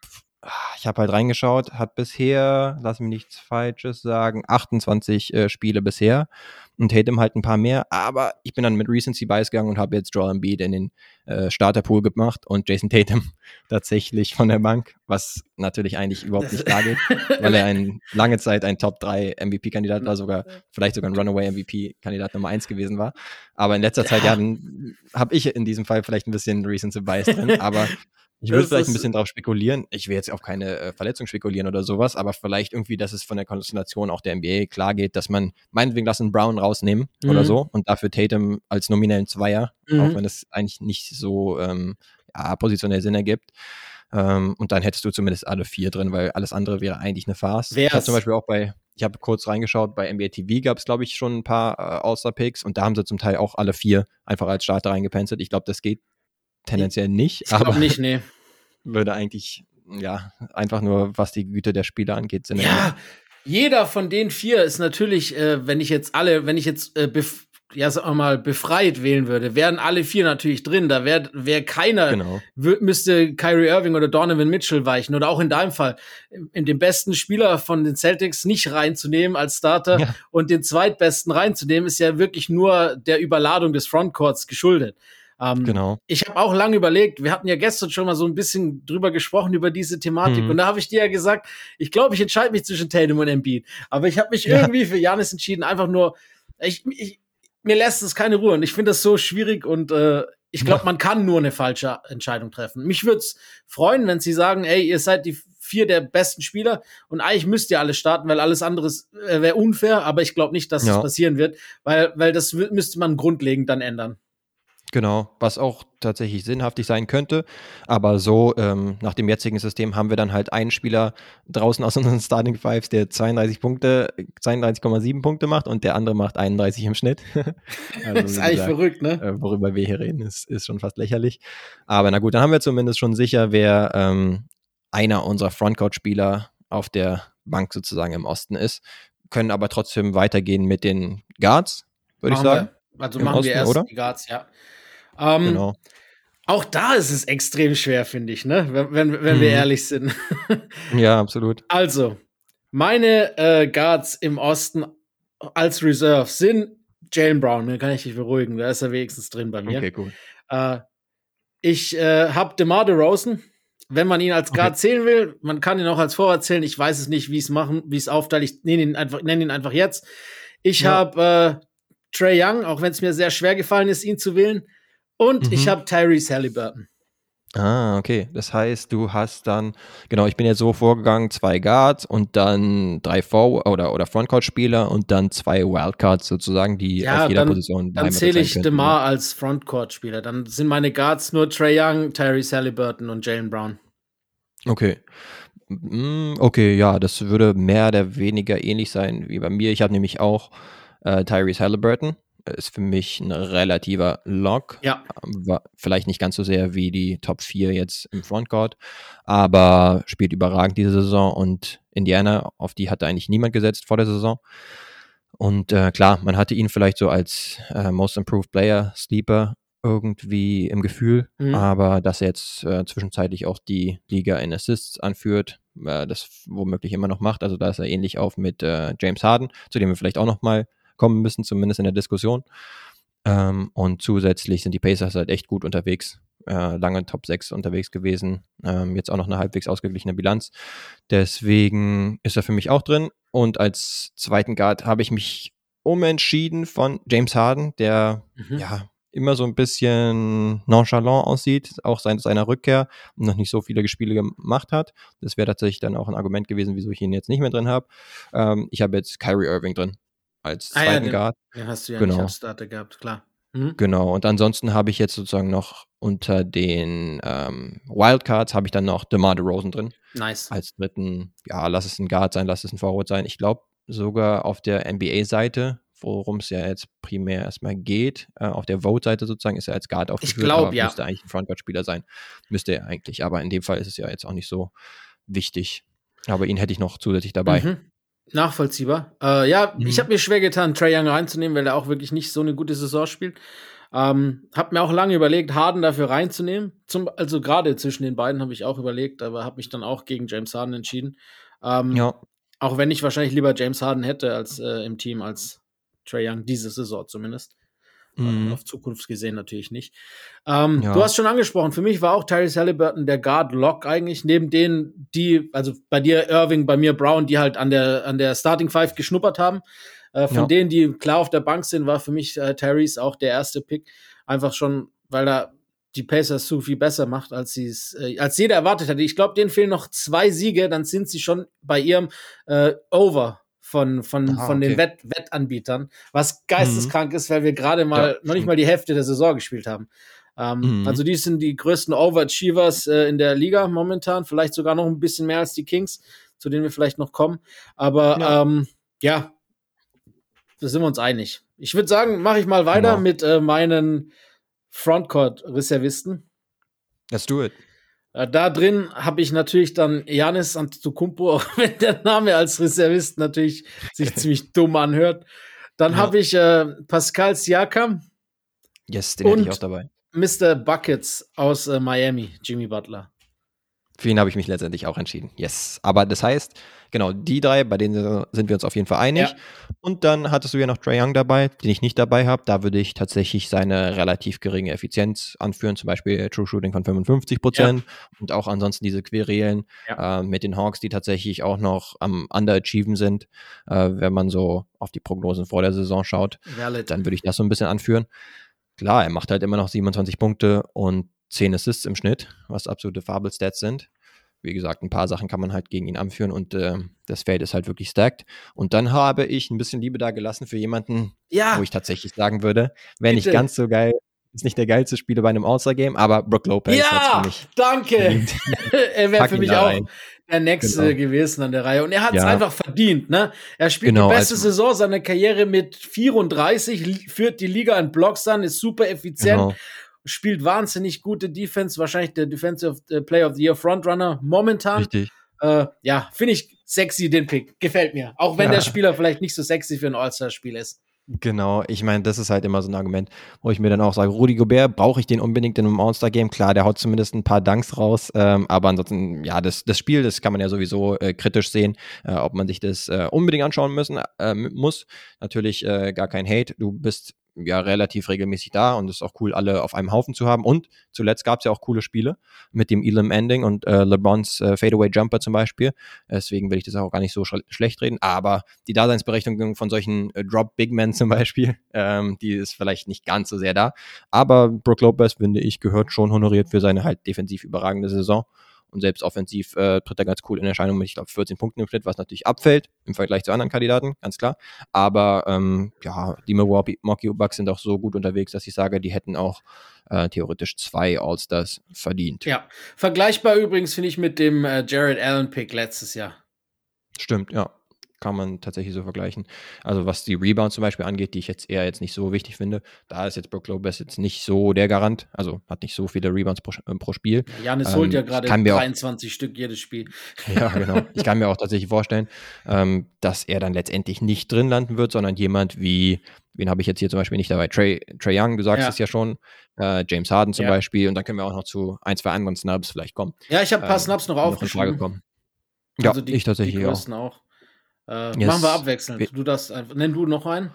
ich habe halt reingeschaut, hat bisher, lass mich nichts Falsches sagen, 28 äh, Spiele bisher und Tatum halt ein paar mehr, aber ich bin dann mit Recency Bias gegangen und habe jetzt Joel Embiid in den äh, Starterpool gemacht und Jason Tatum tatsächlich von der Bank, was natürlich eigentlich überhaupt nicht klar geht, weil er ein, lange Zeit ein Top 3 MVP-Kandidat war, sogar vielleicht sogar ein Runaway MVP-Kandidat Nummer 1 gewesen war. Aber in letzter Zeit, ja, habe ich in diesem Fall vielleicht ein bisschen Recency Bias drin, aber ich würde vielleicht ein bisschen drauf spekulieren. Ich will jetzt auf keine äh, Verletzung spekulieren oder sowas, aber vielleicht irgendwie, dass es von der Konstellation auch der NBA klar geht, dass man meinetwegen lassen Brown rausnehmen mhm. oder so und dafür Tatum als nominellen Zweier, mhm. auch wenn es eigentlich nicht so ähm, ja, positionell Sinn ergibt. Ähm, und dann hättest du zumindest alle vier drin, weil alles andere wäre eigentlich eine Farce. Wär's? Ich habe zum Beispiel auch bei, ich habe kurz reingeschaut, bei NBA TV gab es, glaube ich, schon ein paar äh, All-Star-Picks und da haben sie zum Teil auch alle vier einfach als Starter reingepenselt. Ich glaube, das geht tendenziell nicht. Ich glaube nicht, nee. Würde eigentlich, ja, einfach nur, was die Güte der Spieler angeht, sind. Ja, jeder von den vier ist natürlich, äh, wenn ich jetzt alle, wenn ich jetzt äh, ja, sag mal, befreit wählen würde, wären alle vier natürlich drin. Da wäre wär keiner, genau. müsste Kyrie Irving oder Donovan Mitchell weichen. Oder auch in deinem Fall, in den besten Spieler von den Celtics nicht reinzunehmen als Starter ja. und den zweitbesten reinzunehmen, ist ja wirklich nur der Überladung des Frontcourts geschuldet. Ähm, genau. Ich habe auch lange überlegt, wir hatten ja gestern schon mal so ein bisschen drüber gesprochen, über diese Thematik. Mhm. Und da habe ich dir ja gesagt, ich glaube, ich entscheide mich zwischen Tatum und Embiid. Aber ich habe mich ja. irgendwie für Janis entschieden, einfach nur, ich, ich, mir lässt es keine Ruhe. Und ich finde das so schwierig und äh, ich glaube, man kann nur eine falsche Entscheidung treffen. Mich würde es freuen, wenn sie sagen, ey, ihr seid die vier der besten Spieler und eigentlich müsst ihr alle starten, weil alles andere äh, wäre unfair, aber ich glaube nicht, dass ja. das passieren wird, weil, weil das müsste man grundlegend dann ändern. Genau, was auch tatsächlich sinnhaftig sein könnte. Aber so, ähm, nach dem jetzigen System haben wir dann halt einen Spieler draußen aus unseren Starting Fives, der 32 Punkte, 32,7 Punkte macht und der andere macht 31 im Schnitt. also, das ist eigentlich gesagt, verrückt, ne? Äh, worüber wir hier reden, ist, ist schon fast lächerlich. Aber na gut, dann haben wir zumindest schon sicher, wer ähm, einer unserer Frontcourt-Spieler auf der Bank sozusagen im Osten ist. Können aber trotzdem weitergehen mit den Guards, würde ich sagen. Wir. Also machen Osten, wir erst oder? die Guards, ja. Ähm, genau. Auch da ist es extrem schwer, finde ich, ne? wenn, wenn, wenn mhm. wir ehrlich sind. ja, absolut. Also, meine äh, Guards im Osten als Reserve sind Jalen Brown, den kann ich dich beruhigen, da ist er wenigstens drin bei mir. Okay, cool. Äh, ich äh, habe DeMar DeRozan, wenn man ihn als Guard okay. zählen will, man kann ihn auch als Vorwart zählen, ich weiß es nicht, wie es machen, wie es aufteile, ich nenne ihn einfach, nenne ihn einfach jetzt. Ich ja. habe äh, Trey Young, auch wenn es mir sehr schwer gefallen ist, ihn zu wählen. Und mhm. ich habe Tyrese Halliburton. Ah, okay. Das heißt, du hast dann, genau, ich bin jetzt so vorgegangen, zwei Guards und dann drei Vor- oder, oder Frontcourt-Spieler und dann zwei Wildcards sozusagen, die ja, auf jeder dann, Position Dann zähle ich DeMar als Frontcourt-Spieler. Dann sind meine Guards nur Trey Young, Tyrese Halliburton und Jalen Brown. Okay. Mm, okay, ja, das würde mehr oder weniger ähnlich sein wie bei mir. Ich habe nämlich auch äh, Tyrese Halliburton ist für mich ein relativer Lock. Ja. War vielleicht nicht ganz so sehr wie die Top 4 jetzt im Frontcourt, aber spielt überragend diese Saison und Indiana, auf die hatte eigentlich niemand gesetzt vor der Saison. Und äh, klar, man hatte ihn vielleicht so als äh, Most Improved Player, Sleeper irgendwie im Gefühl, mhm. aber dass er jetzt äh, zwischenzeitlich auch die Liga in Assists anführt, äh, das womöglich immer noch macht. Also da ist er ähnlich auf mit äh, James Harden, zu dem wir vielleicht auch noch mal kommen müssen, zumindest in der Diskussion. Ähm, und zusätzlich sind die Pacers halt echt gut unterwegs. Äh, lange Top 6 unterwegs gewesen. Ähm, jetzt auch noch eine halbwegs ausgeglichene Bilanz. Deswegen ist er für mich auch drin. Und als zweiten Guard habe ich mich umentschieden von James Harden, der mhm. ja immer so ein bisschen nonchalant aussieht, auch seit seiner Rückkehr und noch nicht so viele Spiele gemacht hat. Das wäre tatsächlich dann auch ein Argument gewesen, wieso ich ihn jetzt nicht mehr drin habe. Ähm, ich habe jetzt Kyrie Irving drin als zweiten ah, ja, den, Guard. Den hast du ja genau. nicht als Starter gehabt, klar. Mhm. Genau, und ansonsten habe ich jetzt sozusagen noch unter den ähm, Wildcards habe ich dann noch DeMar DeRozan drin. Nice. Als dritten, ja, lass es ein Guard sein, lass es ein Forward sein. Ich glaube sogar auf der NBA-Seite worum es ja jetzt primär erstmal geht. Äh, auf der Vote-Seite sozusagen ist er als Guard aufgeführt. Ich glaube, ja. Müsste eigentlich ein Frontguard-Spieler sein. Müsste er eigentlich. Aber in dem Fall ist es ja jetzt auch nicht so wichtig. Aber ihn hätte ich noch zusätzlich dabei. Mhm. Nachvollziehbar. Äh, ja, mhm. ich habe mir schwer getan, Trey Young reinzunehmen, weil er auch wirklich nicht so eine gute Saison spielt. Ähm, hab mir auch lange überlegt, Harden dafür reinzunehmen. Zum, also gerade zwischen den beiden habe ich auch überlegt, aber habe mich dann auch gegen James Harden entschieden. Ähm, ja. Auch wenn ich wahrscheinlich lieber James Harden hätte als äh, im Team als Trey Young diese Saison zumindest. Mhm. Auf Zukunft gesehen natürlich nicht. Ähm, ja. Du hast schon angesprochen, für mich war auch Tyrese Halliburton der Guard-Lock eigentlich, neben denen, die, also bei dir Irving, bei mir Brown, die halt an der, an der Starting Five geschnuppert haben. Äh, von ja. denen, die klar auf der Bank sind, war für mich äh, Tyrese auch der erste Pick. Einfach schon, weil er die Pacers so viel besser macht, als sie es, äh, als jeder erwartet hatte. Ich glaube, denen fehlen noch zwei Siege, dann sind sie schon bei ihrem äh, Over von, von, ah, von okay. den Wett, Wettanbietern, was geisteskrank mhm. ist, weil wir gerade mal ja, noch nicht mal die Hälfte der Saison gespielt haben. Ähm, mhm. Also die sind die größten Overachievers äh, in der Liga momentan, vielleicht sogar noch ein bisschen mehr als die Kings, zu denen wir vielleicht noch kommen. Aber ja, ähm, ja da sind wir uns einig. Ich würde sagen, mache ich mal weiter genau. mit äh, meinen Frontcourt-Reservisten. Let's do it. Äh, da drin habe ich natürlich dann Janis Antetokounmpo, auch wenn der Name als Reservist natürlich sich ziemlich dumm anhört. Dann ja. habe ich äh, Pascal Siakam. Yes, den hätte ich auch dabei. Mr. Buckets aus äh, Miami, Jimmy Butler. Für ihn habe ich mich letztendlich auch entschieden. Yes. Aber das heißt, genau, die drei, bei denen sind wir uns auf jeden Fall einig. Ja. Und dann hattest du ja noch Trae Young dabei, den ich nicht dabei habe. Da würde ich tatsächlich seine relativ geringe Effizienz anführen, zum Beispiel True Shooting von 55 Prozent ja. und auch ansonsten diese Querelen ja. äh, mit den Hawks, die tatsächlich auch noch am Underachieven sind, äh, wenn man so auf die Prognosen vor der Saison schaut. Valid. Dann würde ich das so ein bisschen anführen. Klar, er macht halt immer noch 27 Punkte und 10 Assists im Schnitt, was absolute Fabel-Stats sind. Wie gesagt, ein paar Sachen kann man halt gegen ihn anführen und äh, das Feld ist halt wirklich stacked. Und dann habe ich ein bisschen Liebe da gelassen für jemanden, ja. wo ich tatsächlich sagen würde, wenn nicht ganz so geil, ist nicht der geilste Spieler bei einem All-Star-Game, aber Brook Lopez ja, für mich. Danke. er wäre für mich auch rein. der Nächste genau. gewesen an der Reihe. Und er hat es ja. einfach verdient. Ne? Er spielt genau, die beste also, Saison seiner Karriere mit 34, führt die Liga in Blocks an, ist super effizient. Genau spielt wahnsinnig gute Defense, wahrscheinlich der Defensive äh, Player of the Year Frontrunner momentan. Richtig. Äh, ja, finde ich sexy den Pick. Gefällt mir. Auch wenn ja. der Spieler vielleicht nicht so sexy für ein All-Star-Spiel ist. Genau, ich meine, das ist halt immer so ein Argument, wo ich mir dann auch sage, Rudi Gobert, brauche ich den unbedingt in einem All-Star-Game? Klar, der haut zumindest ein paar Dunks raus, ähm, aber ansonsten, ja, das, das Spiel, das kann man ja sowieso äh, kritisch sehen, äh, ob man sich das äh, unbedingt anschauen müssen äh, muss. Natürlich äh, gar kein Hate, du bist ja relativ regelmäßig da und es ist auch cool, alle auf einem Haufen zu haben. Und zuletzt gab es ja auch coole Spiele mit dem Elam Ending und äh, LeBrons äh, Fadeaway Jumper zum Beispiel. Deswegen will ich das auch gar nicht so sch schlecht reden. Aber die Daseinsberechtigung von solchen äh, Drop Big Men zum Beispiel, ähm, die ist vielleicht nicht ganz so sehr da. Aber Brook Lopez, finde ich, gehört schon honoriert für seine halt defensiv überragende Saison. Und selbst offensiv äh, tritt er ganz cool in Erscheinung mit, ich glaube, 14 Punkten im Schnitt, was natürlich abfällt im Vergleich zu anderen Kandidaten, ganz klar. Aber ähm, ja, die Milwaukee Bucks sind auch so gut unterwegs, dass ich sage, die hätten auch äh, theoretisch zwei All-Stars verdient. Ja, vergleichbar übrigens finde ich mit dem äh, Jared Allen-Pick letztes Jahr. Stimmt, ja. Kann man tatsächlich so vergleichen. Also was die Rebounds zum Beispiel angeht, die ich jetzt eher jetzt nicht so wichtig finde, da ist jetzt Brook Lopez jetzt nicht so der Garant, also hat nicht so viele Rebounds pro, äh, pro Spiel. Janis ähm, holt ja gerade 23 auch, Stück jedes Spiel. Ja, genau. Ich kann mir auch tatsächlich vorstellen, ähm, dass er dann letztendlich nicht drin landen wird, sondern jemand wie, wen habe ich jetzt hier zum Beispiel nicht dabei? Trey, Trey Young, du sagst ja. es ja schon, äh, James Harden zum ja. Beispiel und dann können wir auch noch zu ein, zwei anderen Snubs vielleicht kommen. Ja, ich habe ein paar ähm, Snubs noch aufgeschrieben. Noch ja, also die, ich tatsächlich die auch. auch. Äh, yes. Machen wir abwechselnd. Du das, nenn du noch einen.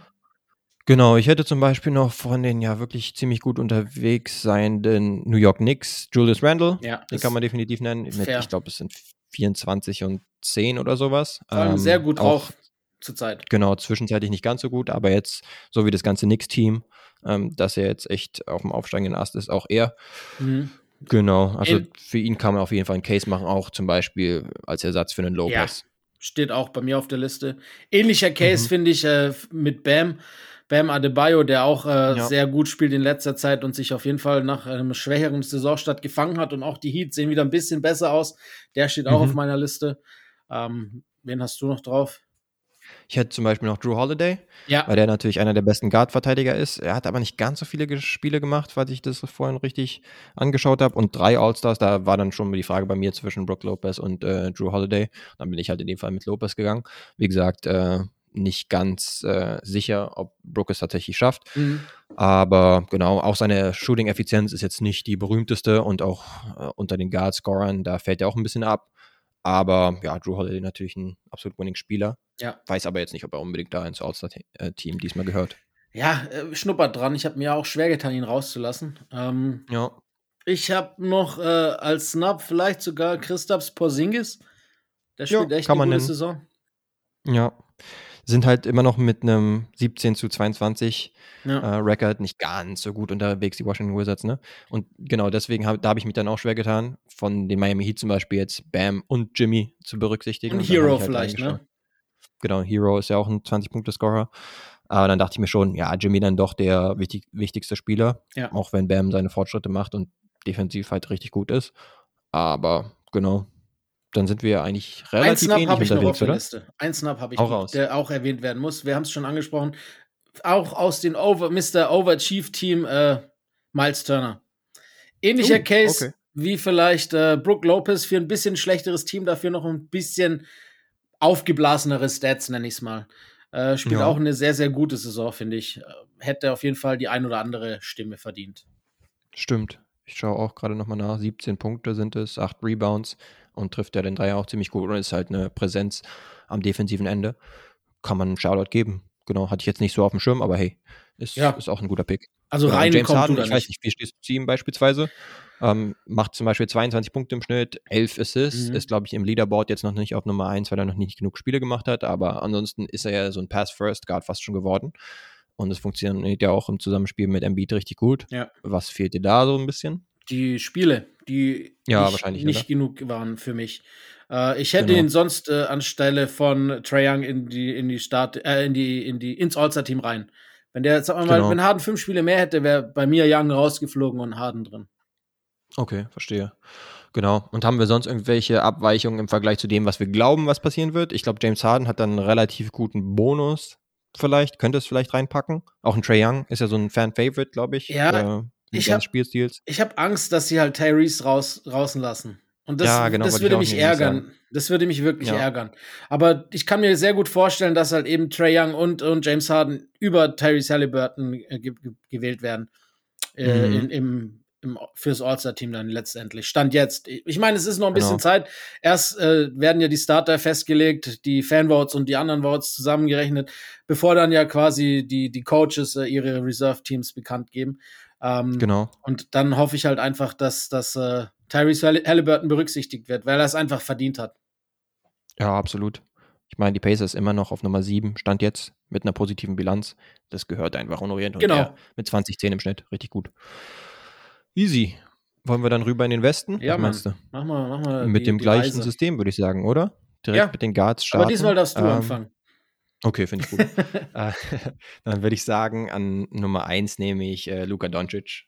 Genau, ich hätte zum Beispiel noch von den ja wirklich ziemlich gut unterwegs seienden New York Knicks, Julius Randle. Ja, den kann man definitiv nennen. Mit, ich glaube, es sind 24 und 10 oder sowas. Ähm, sehr gut auch zurzeit. Genau, zwischenzeitlich nicht ganz so gut, aber jetzt, so wie das ganze Knicks-Team, ähm, dass er jetzt echt auf dem aufsteigenden Ast ist, auch er. Mhm. Genau, also In, für ihn kann man auf jeden Fall einen Case machen, auch zum Beispiel als Ersatz für einen Lopez. Ja, steht auch bei mir auf der Liste. Ähnlicher Case mhm. finde ich äh, mit Bam. Bam Adebayo, der auch äh, ja. sehr gut spielt in letzter Zeit und sich auf jeden Fall nach einem schwächeren Saisonstart gefangen hat und auch die Heats sehen wieder ein bisschen besser aus. Der steht auch mhm. auf meiner Liste. Ähm, wen hast du noch drauf? Ich hätte zum Beispiel noch Drew Holiday, ja. weil der natürlich einer der besten Guard-Verteidiger ist. Er hat aber nicht ganz so viele Spiele gemacht, falls ich das vorhin richtig angeschaut habe. Und drei All-Stars, da war dann schon die Frage bei mir zwischen Brook Lopez und äh, Drew Holiday. Dann bin ich halt in dem Fall mit Lopez gegangen. Wie gesagt, äh, nicht ganz äh, sicher, ob Brook es tatsächlich schafft. Mhm. Aber genau, auch seine Shooting-Effizienz ist jetzt nicht die berühmteste und auch äh, unter den Guard-Scorern, da fällt er auch ein bisschen ab. Aber ja, Drew Holiday natürlich ein absolut Winning-Spieler. Ja. Weiß aber jetzt nicht, ob er unbedingt da ins All-Star-Team diesmal gehört. Ja, äh, schnuppert dran. Ich habe mir auch schwer getan, ihn rauszulassen. Ähm, ja. Ich habe noch äh, als Snap vielleicht sogar Christaps Porzingis. Der spielt ja, echt eine gute nennen. Saison. Ja, sind halt immer noch mit einem 17 zu 22 ja. äh, Record nicht ganz so gut unterwegs, die Washington Wizards, ne? Und genau deswegen hab, da habe ich mich dann auch schwer getan, von den Miami Heat zum Beispiel jetzt Bam und Jimmy zu berücksichtigen. Und, und Hero halt vielleicht, ne? Genau, Hero ist ja auch ein 20-Punkte-Scorer. Aber dann dachte ich mir schon, ja, Jimmy dann doch der wichtig, wichtigste Spieler, ja. auch wenn Bam seine Fortschritte macht und defensiv halt richtig gut ist. Aber genau, dann sind wir eigentlich relativ Snap ähnlich ich unterwegs, noch auf der Liste. Ein Snap habe ich, auch noch, der auch erwähnt werden muss. Wir haben es schon angesprochen. Auch aus dem Over, Mr. Overachieve Team äh, Miles Turner. Ähnlicher uh, Case okay. wie vielleicht äh, Brooke Lopez für ein bisschen schlechteres Team, dafür noch ein bisschen aufgeblasenere Stats, nenne ich es mal. Äh, spielt ja. auch eine sehr, sehr gute Saison, finde ich. Äh, hätte auf jeden Fall die ein oder andere Stimme verdient. Stimmt. Ich schaue auch gerade nochmal nach. 17 Punkte sind es, 8 Rebounds und trifft ja den Dreier auch ziemlich gut und ist halt eine Präsenz am defensiven Ende. Kann man einen Shoutout geben. Genau, hatte ich jetzt nicht so auf dem Schirm, aber hey, ist, ja. ist auch ein guter Pick. Also genau, rein James Harden, ich weiß nicht, wie stehst du zu ihm beispielsweise? Ähm, macht zum Beispiel 22 Punkte im Schnitt, 11 Assists, mhm. ist glaube ich im Leaderboard jetzt noch nicht auf Nummer 1, weil er noch nicht genug Spiele gemacht hat, aber ansonsten ist er ja so ein Pass-First-Guard fast schon geworden. Und es funktioniert ja auch im Zusammenspiel mit Embiid richtig gut. Ja. Was fehlt dir da so ein bisschen? die Spiele, die ja, nicht, wahrscheinlich, nicht genug waren für mich. Äh, ich hätte genau. ihn sonst äh, anstelle von Trae Young in die, in die Start, äh, in die, in die, ins All-Star-Team rein. Wenn der, sagen wir mal, genau. wenn Harden fünf Spiele mehr hätte, wäre bei mir Young rausgeflogen und Harden drin. Okay, verstehe. Genau. Und haben wir sonst irgendwelche Abweichungen im Vergleich zu dem, was wir glauben, was passieren wird? Ich glaube, James Harden hat dann einen relativ guten Bonus. Vielleicht, könnte es vielleicht reinpacken. Auch ein Trey Young ist ja so ein Fan-Favorite, glaube ich. Ja, äh, ich habe ich hab Angst, dass sie halt Tyrese raus, draußen lassen. Und das, ja, genau, das würde mich ärgern. Das würde mich wirklich ja. ärgern. Aber ich kann mir sehr gut vorstellen, dass halt eben Trey Young und, und James Harden über Tyrese Halliburton äh, ge gewählt werden. Äh, mhm. in, im, im, fürs All-Star-Team dann letztendlich. Stand jetzt. Ich meine, es ist noch ein bisschen genau. Zeit. Erst äh, werden ja die Starter festgelegt, die Fanvotes und die anderen Votes zusammengerechnet, bevor dann ja quasi die, die Coaches äh, ihre Reserve-Teams bekannt geben. Ähm, genau. Und dann hoffe ich halt einfach, dass, dass äh, Tyrese Halliburton berücksichtigt wird, weil er es einfach verdient hat. Ja, absolut. Ich meine, die Pacers immer noch auf Nummer 7, stand jetzt mit einer positiven Bilanz. Das gehört einfach honoriert. Und genau. mit 20-10 im Schnitt. Richtig gut. Easy. Wollen wir dann rüber in den Westen? Ja, Was meinst du? Mach mal, mach mal mit die, dem die gleichen Reise. System, würde ich sagen, oder? Direkt ja. mit den Guards starten. Aber diesmal darfst du ähm, anfangen. Okay, finde ich gut. äh, dann würde ich sagen, an Nummer 1 nehme ich äh, Luka Doncic.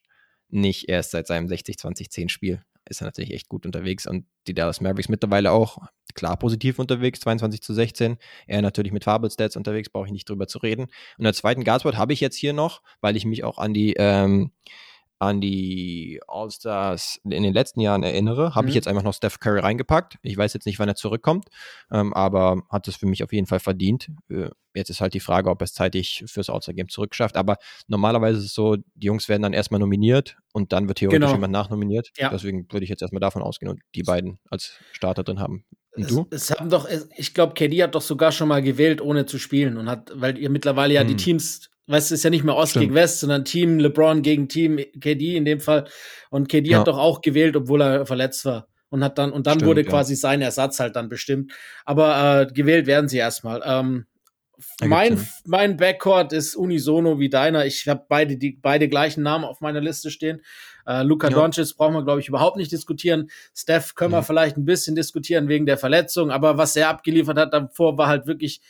Nicht erst seit seinem 60-20-10-Spiel. ist er natürlich echt gut unterwegs und die Dallas Mavericks mittlerweile auch klar positiv unterwegs, 22 zu 16. Er natürlich mit Fabel-Stats unterwegs, brauche ich nicht drüber zu reden. Und der zweiten Guardspot habe ich jetzt hier noch, weil ich mich auch an die ähm, an die All-Stars in den letzten Jahren erinnere, habe mhm. ich jetzt einfach noch Steph Curry reingepackt. Ich weiß jetzt nicht, wann er zurückkommt, ähm, aber hat es für mich auf jeden Fall verdient. Äh, jetzt ist halt die Frage, ob er es zeitig fürs All-Star-Game zurückschafft. Aber normalerweise ist es so, die Jungs werden dann erstmal nominiert und dann wird theoretisch genau. jemand nachnominiert. Ja. Deswegen würde ich jetzt erstmal davon ausgehen und die beiden als Starter drin haben. Und du? Es, es haben doch, ich glaube, KD hat doch sogar schon mal gewählt, ohne zu spielen und hat, weil ihr mittlerweile ja hm. die Teams weißt du, ist ja nicht mehr Ost Stimmt. gegen West, sondern Team LeBron gegen Team KD in dem Fall. Und KD ja. hat doch auch gewählt, obwohl er verletzt war. Und hat dann, und dann Stimmt, wurde quasi ja. sein Ersatz halt dann bestimmt. Aber äh, gewählt werden sie erstmal. Ähm, mein, mein Backcourt ist unisono wie deiner. Ich habe beide die beide gleichen Namen auf meiner Liste stehen. Äh, Luka ja. Doncic brauchen wir, glaube ich, überhaupt nicht diskutieren. Steph können mhm. wir vielleicht ein bisschen diskutieren wegen der Verletzung, aber was er abgeliefert hat davor war halt wirklich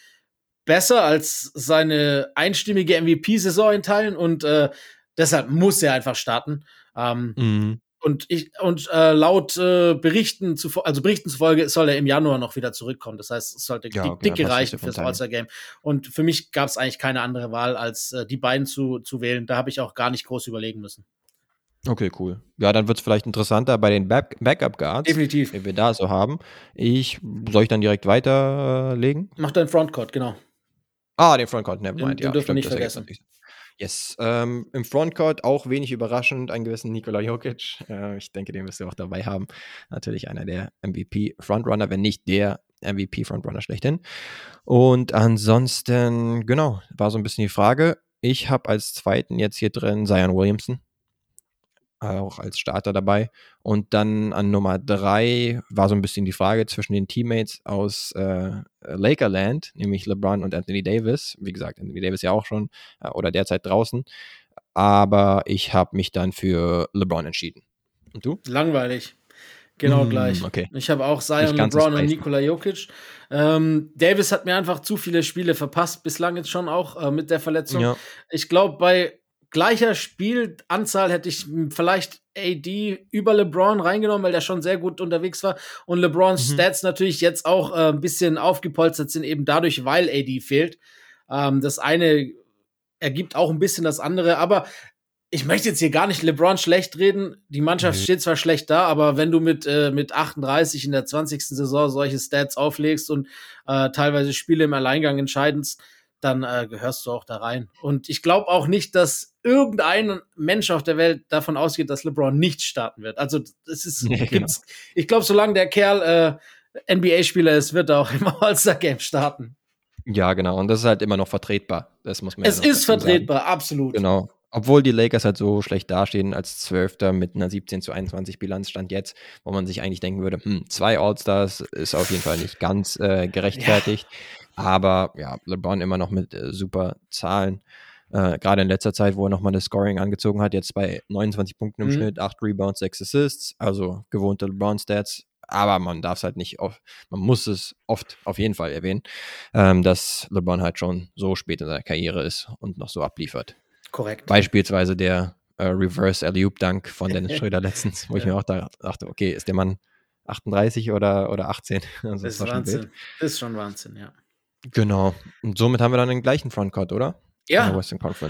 besser als seine einstimmige MVP-Saison in Teilen und äh, deshalb muss er einfach starten. Ähm, mhm. Und ich und äh, laut äh, Berichten zu, also Berichten zufolge soll er im Januar noch wieder zurückkommen. Das heißt, es sollte ja, okay, dicke reichen fürs All-Star Game. Und für mich gab es eigentlich keine andere Wahl, als äh, die beiden zu, zu wählen. Da habe ich auch gar nicht groß überlegen müssen. Okay, cool. Ja, dann wird es vielleicht interessanter bei den Back Backup Guards, Definitiv. die wir da so haben. Ich soll ich dann direkt weiterlegen? Mach deinen Frontcourt, genau. Ah, den Frontcourt, nevermind. Den, ja, den dürfen wir nicht vergessen. Yes. Ähm, Im Frontcourt auch wenig überraschend, einen gewissen Nikola Jokic. Äh, ich denke, den wirst du auch dabei haben. Natürlich einer der MVP-Frontrunner, wenn nicht der MVP-Frontrunner schlechthin. Und ansonsten, genau, war so ein bisschen die Frage. Ich habe als zweiten jetzt hier drin Zion Williamson auch als Starter dabei. Und dann an Nummer drei war so ein bisschen die Frage zwischen den Teammates aus äh, Lakerland, nämlich LeBron und Anthony Davis. Wie gesagt, Anthony Davis ja auch schon äh, oder derzeit draußen. Aber ich habe mich dann für LeBron entschieden. Und du? Langweilig. Genau mm, gleich. Okay. Ich habe auch Zion, LeBron und Nikola Jokic. Ähm, Davis hat mir einfach zu viele Spiele verpasst, bislang jetzt schon auch äh, mit der Verletzung. Ja. Ich glaube, bei gleicher Spielanzahl hätte ich vielleicht AD über LeBron reingenommen, weil der schon sehr gut unterwegs war. Und LeBrons mhm. Stats natürlich jetzt auch äh, ein bisschen aufgepolstert sind, eben dadurch, weil AD fehlt. Ähm, das eine ergibt auch ein bisschen das andere, aber ich möchte jetzt hier gar nicht LeBron schlecht reden. Die Mannschaft mhm. steht zwar schlecht da, aber wenn du mit, äh, mit 38 in der 20. Saison solche Stats auflegst und äh, teilweise Spiele im Alleingang entscheidest, dann äh, gehörst du auch da rein. Und ich glaube auch nicht, dass irgendein Mensch auf der Welt davon ausgeht, dass LeBron nicht starten wird. Also es ist, ja, genau. ich glaube, solange der Kerl äh, NBA-Spieler ist, wird er auch im All-Star-Game starten. Ja, genau. Und das ist halt immer noch vertretbar. Das muss man. Es ja ist vertretbar, sagen. absolut. Genau. Obwohl die Lakers halt so schlecht dastehen als Zwölfter mit einer 17 zu 21 Bilanz stand jetzt, wo man sich eigentlich denken würde, hm, zwei All-Stars ist auf jeden Fall nicht ganz äh, gerechtfertigt. Ja. Aber ja, LeBron immer noch mit äh, super Zahlen. Äh, Gerade in letzter Zeit, wo er nochmal das Scoring angezogen hat, jetzt bei 29 Punkten im mhm. Schnitt, 8 Rebounds, 6 Assists, also gewohnte LeBron-Stats. Aber man darf es halt nicht oft, man muss es oft auf jeden Fall erwähnen, ähm, dass LeBron halt schon so spät in seiner Karriere ist und noch so abliefert. Korrekt. Beispielsweise der äh, Reverse Alley-Oop Dunk von Dennis Schröder letztens, wo ja. ich mir auch da dachte, okay, ist der Mann 38 oder, oder 18? Also das ist Wahnsinn. Das ist schon Wahnsinn, ja. Genau. Und somit haben wir dann den gleichen Frontcourt, oder? Ja.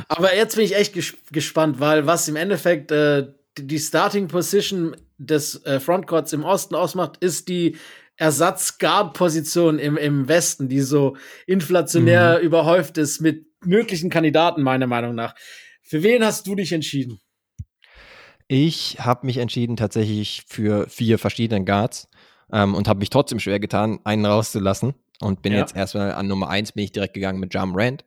Aber jetzt bin ich echt ges gespannt, weil was im Endeffekt äh, die Starting Position des äh, Frontcourts im Osten ausmacht, ist die Ersatz-Guard-Position im, im Westen, die so inflationär mhm. überhäuft ist mit möglichen Kandidaten, meiner Meinung nach. Für wen hast du dich entschieden? Ich habe mich entschieden tatsächlich für vier verschiedene Guards ähm, und habe mich trotzdem schwer getan, einen rauszulassen. Und bin ja. jetzt erstmal an Nummer eins bin ich direkt gegangen mit Jam Rand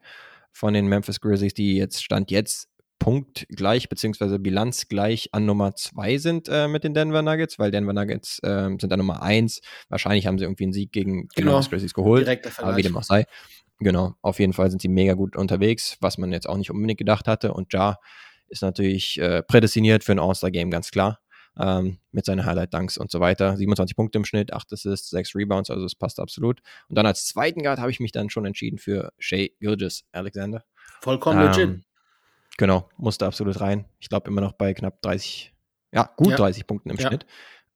von den Memphis Grizzlies, die jetzt Stand jetzt punktgleich beziehungsweise bilanzgleich an Nummer zwei sind äh, mit den Denver Nuggets, weil Denver Nuggets äh, sind an Nummer eins. Wahrscheinlich haben sie irgendwie einen Sieg gegen die genau. Memphis Grizzlies geholt, aber wie dem auch sei. Genau, auf jeden Fall sind sie mega gut unterwegs, was man jetzt auch nicht unbedingt gedacht hatte. Und Ja ist natürlich äh, prädestiniert für ein All-Star-Game, ganz klar. Ähm, mit seinen Highlight-Dunks und so weiter. 27 Punkte im Schnitt, 8 Assists, 6 Rebounds, also es passt absolut. Und dann als zweiten Guard habe ich mich dann schon entschieden für Shea Gilgis Alexander. Vollkommen ähm, legit. Genau, musste absolut rein. Ich glaube immer noch bei knapp 30, ja, gut ja. 30 Punkten im ja. Schnitt.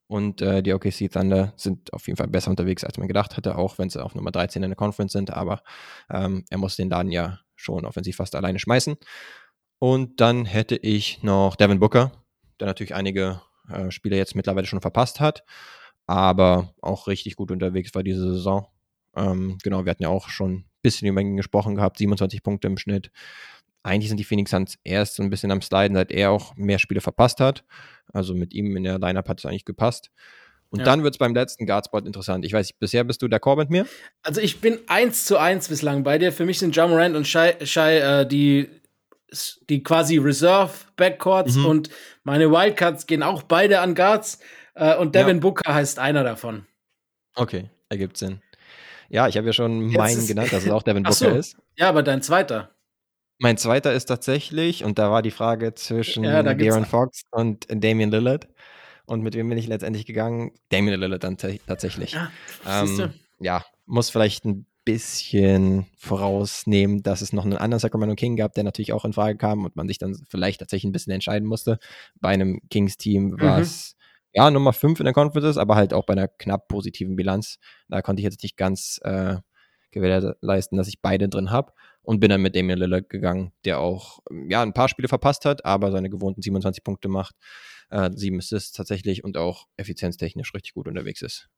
Und äh, die OKC Thunder sind auf jeden Fall besser unterwegs, als man gedacht hatte, auch wenn sie auf Nummer 13 in der Conference sind. Aber ähm, er muss den Laden ja schon offensiv fast alleine schmeißen. Und dann hätte ich noch Devin Booker, der natürlich einige äh, Spiele jetzt mittlerweile schon verpasst hat, aber auch richtig gut unterwegs war diese Saison. Ähm, genau, wir hatten ja auch schon ein bisschen über ihn gesprochen gehabt, 27 Punkte im Schnitt. Eigentlich sind die Phoenix Suns erst so ein bisschen am Sliden, seit er auch mehr Spiele verpasst hat. Also mit ihm in der Lineup hat es eigentlich gepasst. Und ja. dann wird es beim letzten Guardspot interessant. Ich weiß nicht, bisher bist du d'accord mit mir? Also ich bin eins zu eins bislang bei dir. Für mich sind John Morant und Shai, Shai äh, die, die quasi Reserve Backcourts mhm. und meine Wildcards gehen auch beide an Guards. Äh, und Devin ja. Booker heißt einer davon. Okay, ergibt Sinn. Ja, ich habe ja schon meinen genannt, dass es auch Devin Booker so. ist. Ja, aber dein zweiter. Mein zweiter ist tatsächlich, und da war die Frage zwischen ja, Darren Fox und Damian Lillard. Und mit wem bin ich letztendlich gegangen? Damian Lillard dann tatsächlich. Ja, ähm, ja, muss vielleicht ein bisschen vorausnehmen, dass es noch einen anderen Sacramento King gab, der natürlich auch in Frage kam und man sich dann vielleicht tatsächlich ein bisschen entscheiden musste. Bei einem Kings-Team, mhm. was mhm. ja Nummer 5 in der Conference ist, aber halt auch bei einer knapp positiven Bilanz. Da konnte ich jetzt nicht ganz äh, gewährleisten, dass ich beide drin habe und bin dann mit Damian Lillard gegangen, der auch ja ein paar Spiele verpasst hat, aber seine gewohnten 27 Punkte macht, äh, sieben Assists tatsächlich und auch effizienztechnisch richtig gut unterwegs ist.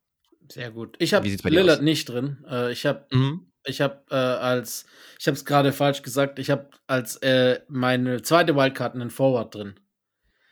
Sehr gut. Ich habe Lillard aus? nicht drin. Äh, ich habe mhm. ich habe äh, als ich habe es gerade falsch gesagt. Ich habe als äh, meine zweite Wildcard einen Forward drin.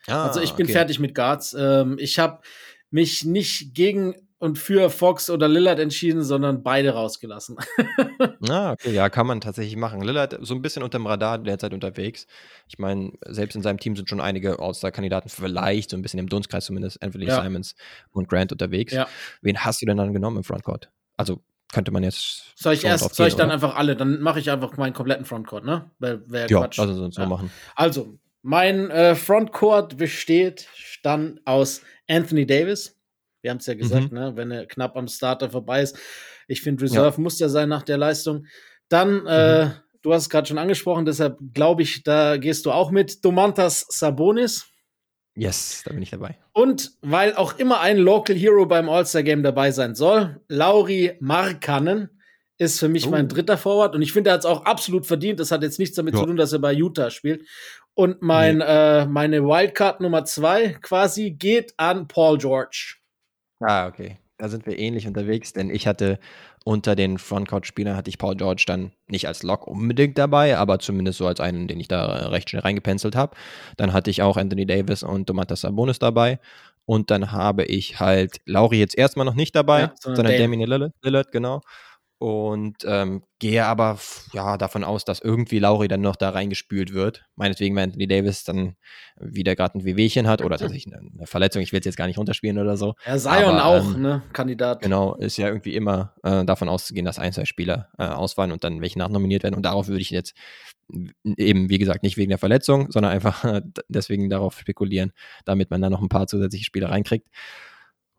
Ah, also ich bin okay. fertig mit Guards. Ähm, ich habe mich nicht gegen und für Fox oder Lillard entschieden, sondern beide rausgelassen. ah, okay, ja, kann man tatsächlich machen. Lillard so ein bisschen unterm Radar derzeit unterwegs. Ich meine, selbst in seinem Team sind schon einige All-Star-Kandidaten vielleicht so ein bisschen im Dunstkreis zumindest, Anthony ja. Simons und Grant unterwegs. Ja. Wen hast du denn dann genommen im Frontcourt? Also könnte man jetzt. Soll ich erst, soll ich dann oder? einfach alle, dann mache ich einfach meinen kompletten Frontcourt, ne? Wär ja, Quatsch. also sonst ja. machen. Also, mein äh, Frontcourt besteht dann aus Anthony Davis, wir haben es ja gesagt, mhm. ne, wenn er knapp am Starter vorbei ist. Ich finde, Reserve ja. muss ja sein nach der Leistung. Dann, äh, mhm. du hast es gerade schon angesprochen, deshalb glaube ich, da gehst du auch mit. Domantas Sabonis. Yes, da bin ich dabei. Und weil auch immer ein Local Hero beim All-Star-Game dabei sein soll, Lauri Markanen ist für mich oh. mein dritter Forward und ich finde, er hat es auch absolut verdient. Das hat jetzt nichts damit ja. zu tun, dass er bei Utah spielt. Und mein, nee. äh, meine Wildcard Nummer zwei quasi geht an Paul George. Ah, okay. Da sind wir ähnlich unterwegs, denn ich hatte unter den Frontcourt-Spielern hatte ich Paul George dann nicht als Lock unbedingt dabei, aber zumindest so als einen, den ich da recht schnell reingepenzelt habe. Dann hatte ich auch Anthony Davis und Domantas Sabonis dabei. Und dann habe ich halt Lauri jetzt erstmal noch nicht dabei, ja, sondern, sondern Damien Lillard, Lillard, genau und ähm, gehe aber ja davon aus, dass irgendwie Lauri dann noch da reingespült wird. Meinetwegen, wenn Anthony Davis dann wieder gerade ein Wehwehchen hat oder tatsächlich eine, eine Verletzung, ich will es jetzt gar nicht runterspielen oder so. Ja, Zion aber, auch, ähm, ne, Kandidat. Genau, ist ja irgendwie immer äh, davon auszugehen, dass ein, zwei Spieler äh, ausfallen und dann welche nachnominiert werden. Und darauf würde ich jetzt eben, wie gesagt, nicht wegen der Verletzung, sondern einfach äh, deswegen darauf spekulieren, damit man da noch ein paar zusätzliche Spieler reinkriegt.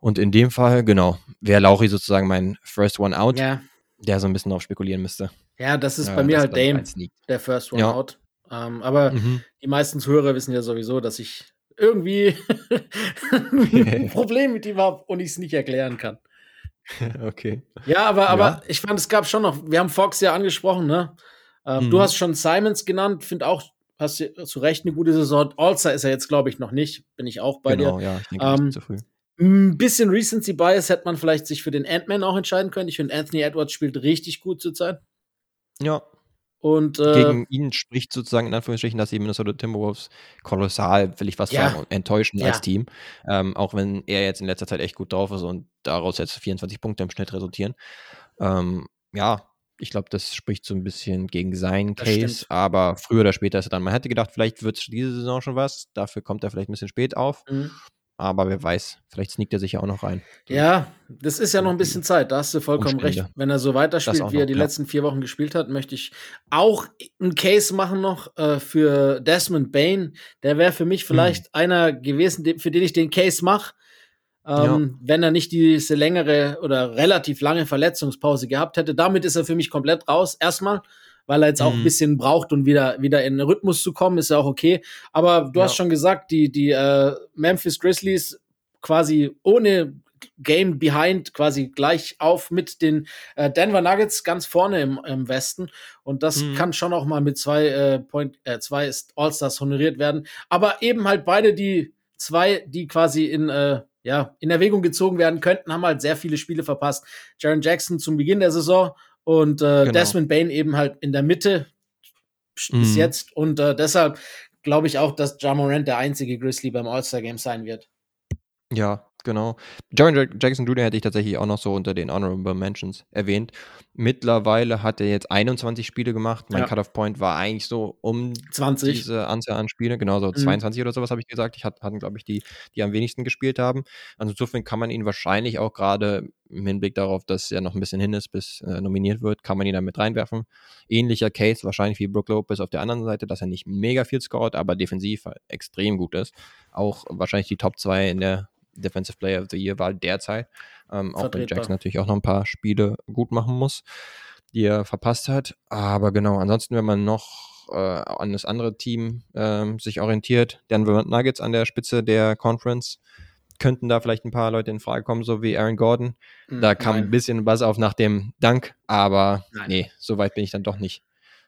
Und in dem Fall, genau, wäre Lauri sozusagen mein First One Out. Ja der so ein bisschen darauf spekulieren müsste. Ja, das ist bei mir halt Dame, der First One ja. Out. Ähm, aber mhm. die meisten Zuhörer wissen ja sowieso, dass ich irgendwie ein Problem mit ihm habe und ich es nicht erklären kann. Okay. Ja, aber, aber ja. ich fand, es gab schon noch, wir haben Fox ja angesprochen, ne? Ähm, mhm. Du hast schon Simons genannt, finde auch, hast du zu Recht eine gute Saison. All-Star ist er jetzt, glaube ich, noch nicht. Bin ich auch bei genau, dir. Genau, ja, ich denke, ähm, zu früh. Ein bisschen Recency Bias hätte man vielleicht sich für den Ant-Man auch entscheiden können. Ich finde, Anthony Edwards spielt richtig gut zurzeit. Ja. Und, äh, Gegen ihn spricht sozusagen in Anführungsstrichen, dass die Minnesota Timberwolves kolossal, will ich fast ja. sagen, enttäuschen ja. als Team. Ähm, auch wenn er jetzt in letzter Zeit echt gut drauf ist und daraus jetzt 24 Punkte im Schnitt resultieren. Ähm, ja, ich glaube, das spricht so ein bisschen gegen seinen Case, aber früher oder später ist er dann. Man hätte gedacht, vielleicht wird es diese Saison schon was. Dafür kommt er vielleicht ein bisschen spät auf. Mhm. Aber wer weiß, vielleicht sneakt er sich ja auch noch rein. Ja, das ist ja noch ein bisschen Zeit, da hast du vollkommen Umstände. recht. Wenn er so weiterspielt, wie er die ja. letzten vier Wochen gespielt hat, möchte ich auch einen Case machen noch äh, für Desmond Bain. Der wäre für mich vielleicht hm. einer gewesen, für den ich den Case mache. Ähm, ja. Wenn er nicht diese längere oder relativ lange Verletzungspause gehabt hätte. Damit ist er für mich komplett raus. Erstmal weil er jetzt auch mhm. ein bisschen braucht, um wieder, wieder in den Rhythmus zu kommen, ist ja auch okay. Aber du ja. hast schon gesagt, die, die äh, Memphis Grizzlies quasi ohne Game Behind quasi gleich auf mit den äh, Denver Nuggets ganz vorne im, im Westen. Und das mhm. kann schon auch mal mit zwei, äh, Point, äh, zwei All-Stars honoriert werden. Aber eben halt beide die zwei, die quasi in, äh, ja, in Erwägung gezogen werden könnten, haben halt sehr viele Spiele verpasst. Jaron Jackson zum Beginn der Saison und äh, genau. Desmond Bain eben halt in der Mitte mhm. bis jetzt. Und äh, deshalb glaube ich auch, dass Jamorant der einzige Grizzly beim All-Star-Game sein wird. Ja, Genau. Jaron Jackson Jr. hätte ich tatsächlich auch noch so unter den Honorable Mentions erwähnt. Mittlerweile hat er jetzt 21 Spiele gemacht. Mein ja. Cut-Off Point war eigentlich so um 20. diese Anzahl an Spiele, genau so mhm. 22 oder sowas habe ich gesagt. Ich hatte, hatten, glaube ich, die, die am wenigsten gespielt haben. Also insofern kann man ihn wahrscheinlich auch gerade im Hinblick darauf, dass er noch ein bisschen hin ist, bis äh, nominiert wird, kann man ihn damit reinwerfen. Ähnlicher Case wahrscheinlich wie Brook Lopez auf der anderen Seite, dass er nicht mega viel scoret, aber defensiv extrem gut ist. Auch wahrscheinlich die Top 2 in der Defensive Player of the Year Wahl derzeit. Ähm, auch wenn Jackson natürlich auch noch ein paar Spiele gut machen muss, die er verpasst hat. Aber genau, ansonsten, wenn man noch äh, an das andere Team äh, sich orientiert, Denver Nuggets an der Spitze der Conference, könnten da vielleicht ein paar Leute in Frage kommen, so wie Aaron Gordon. Hm, da kam Nein. ein bisschen was auf nach dem Dank, aber Nein. nee, so weit bin ich dann doch nicht.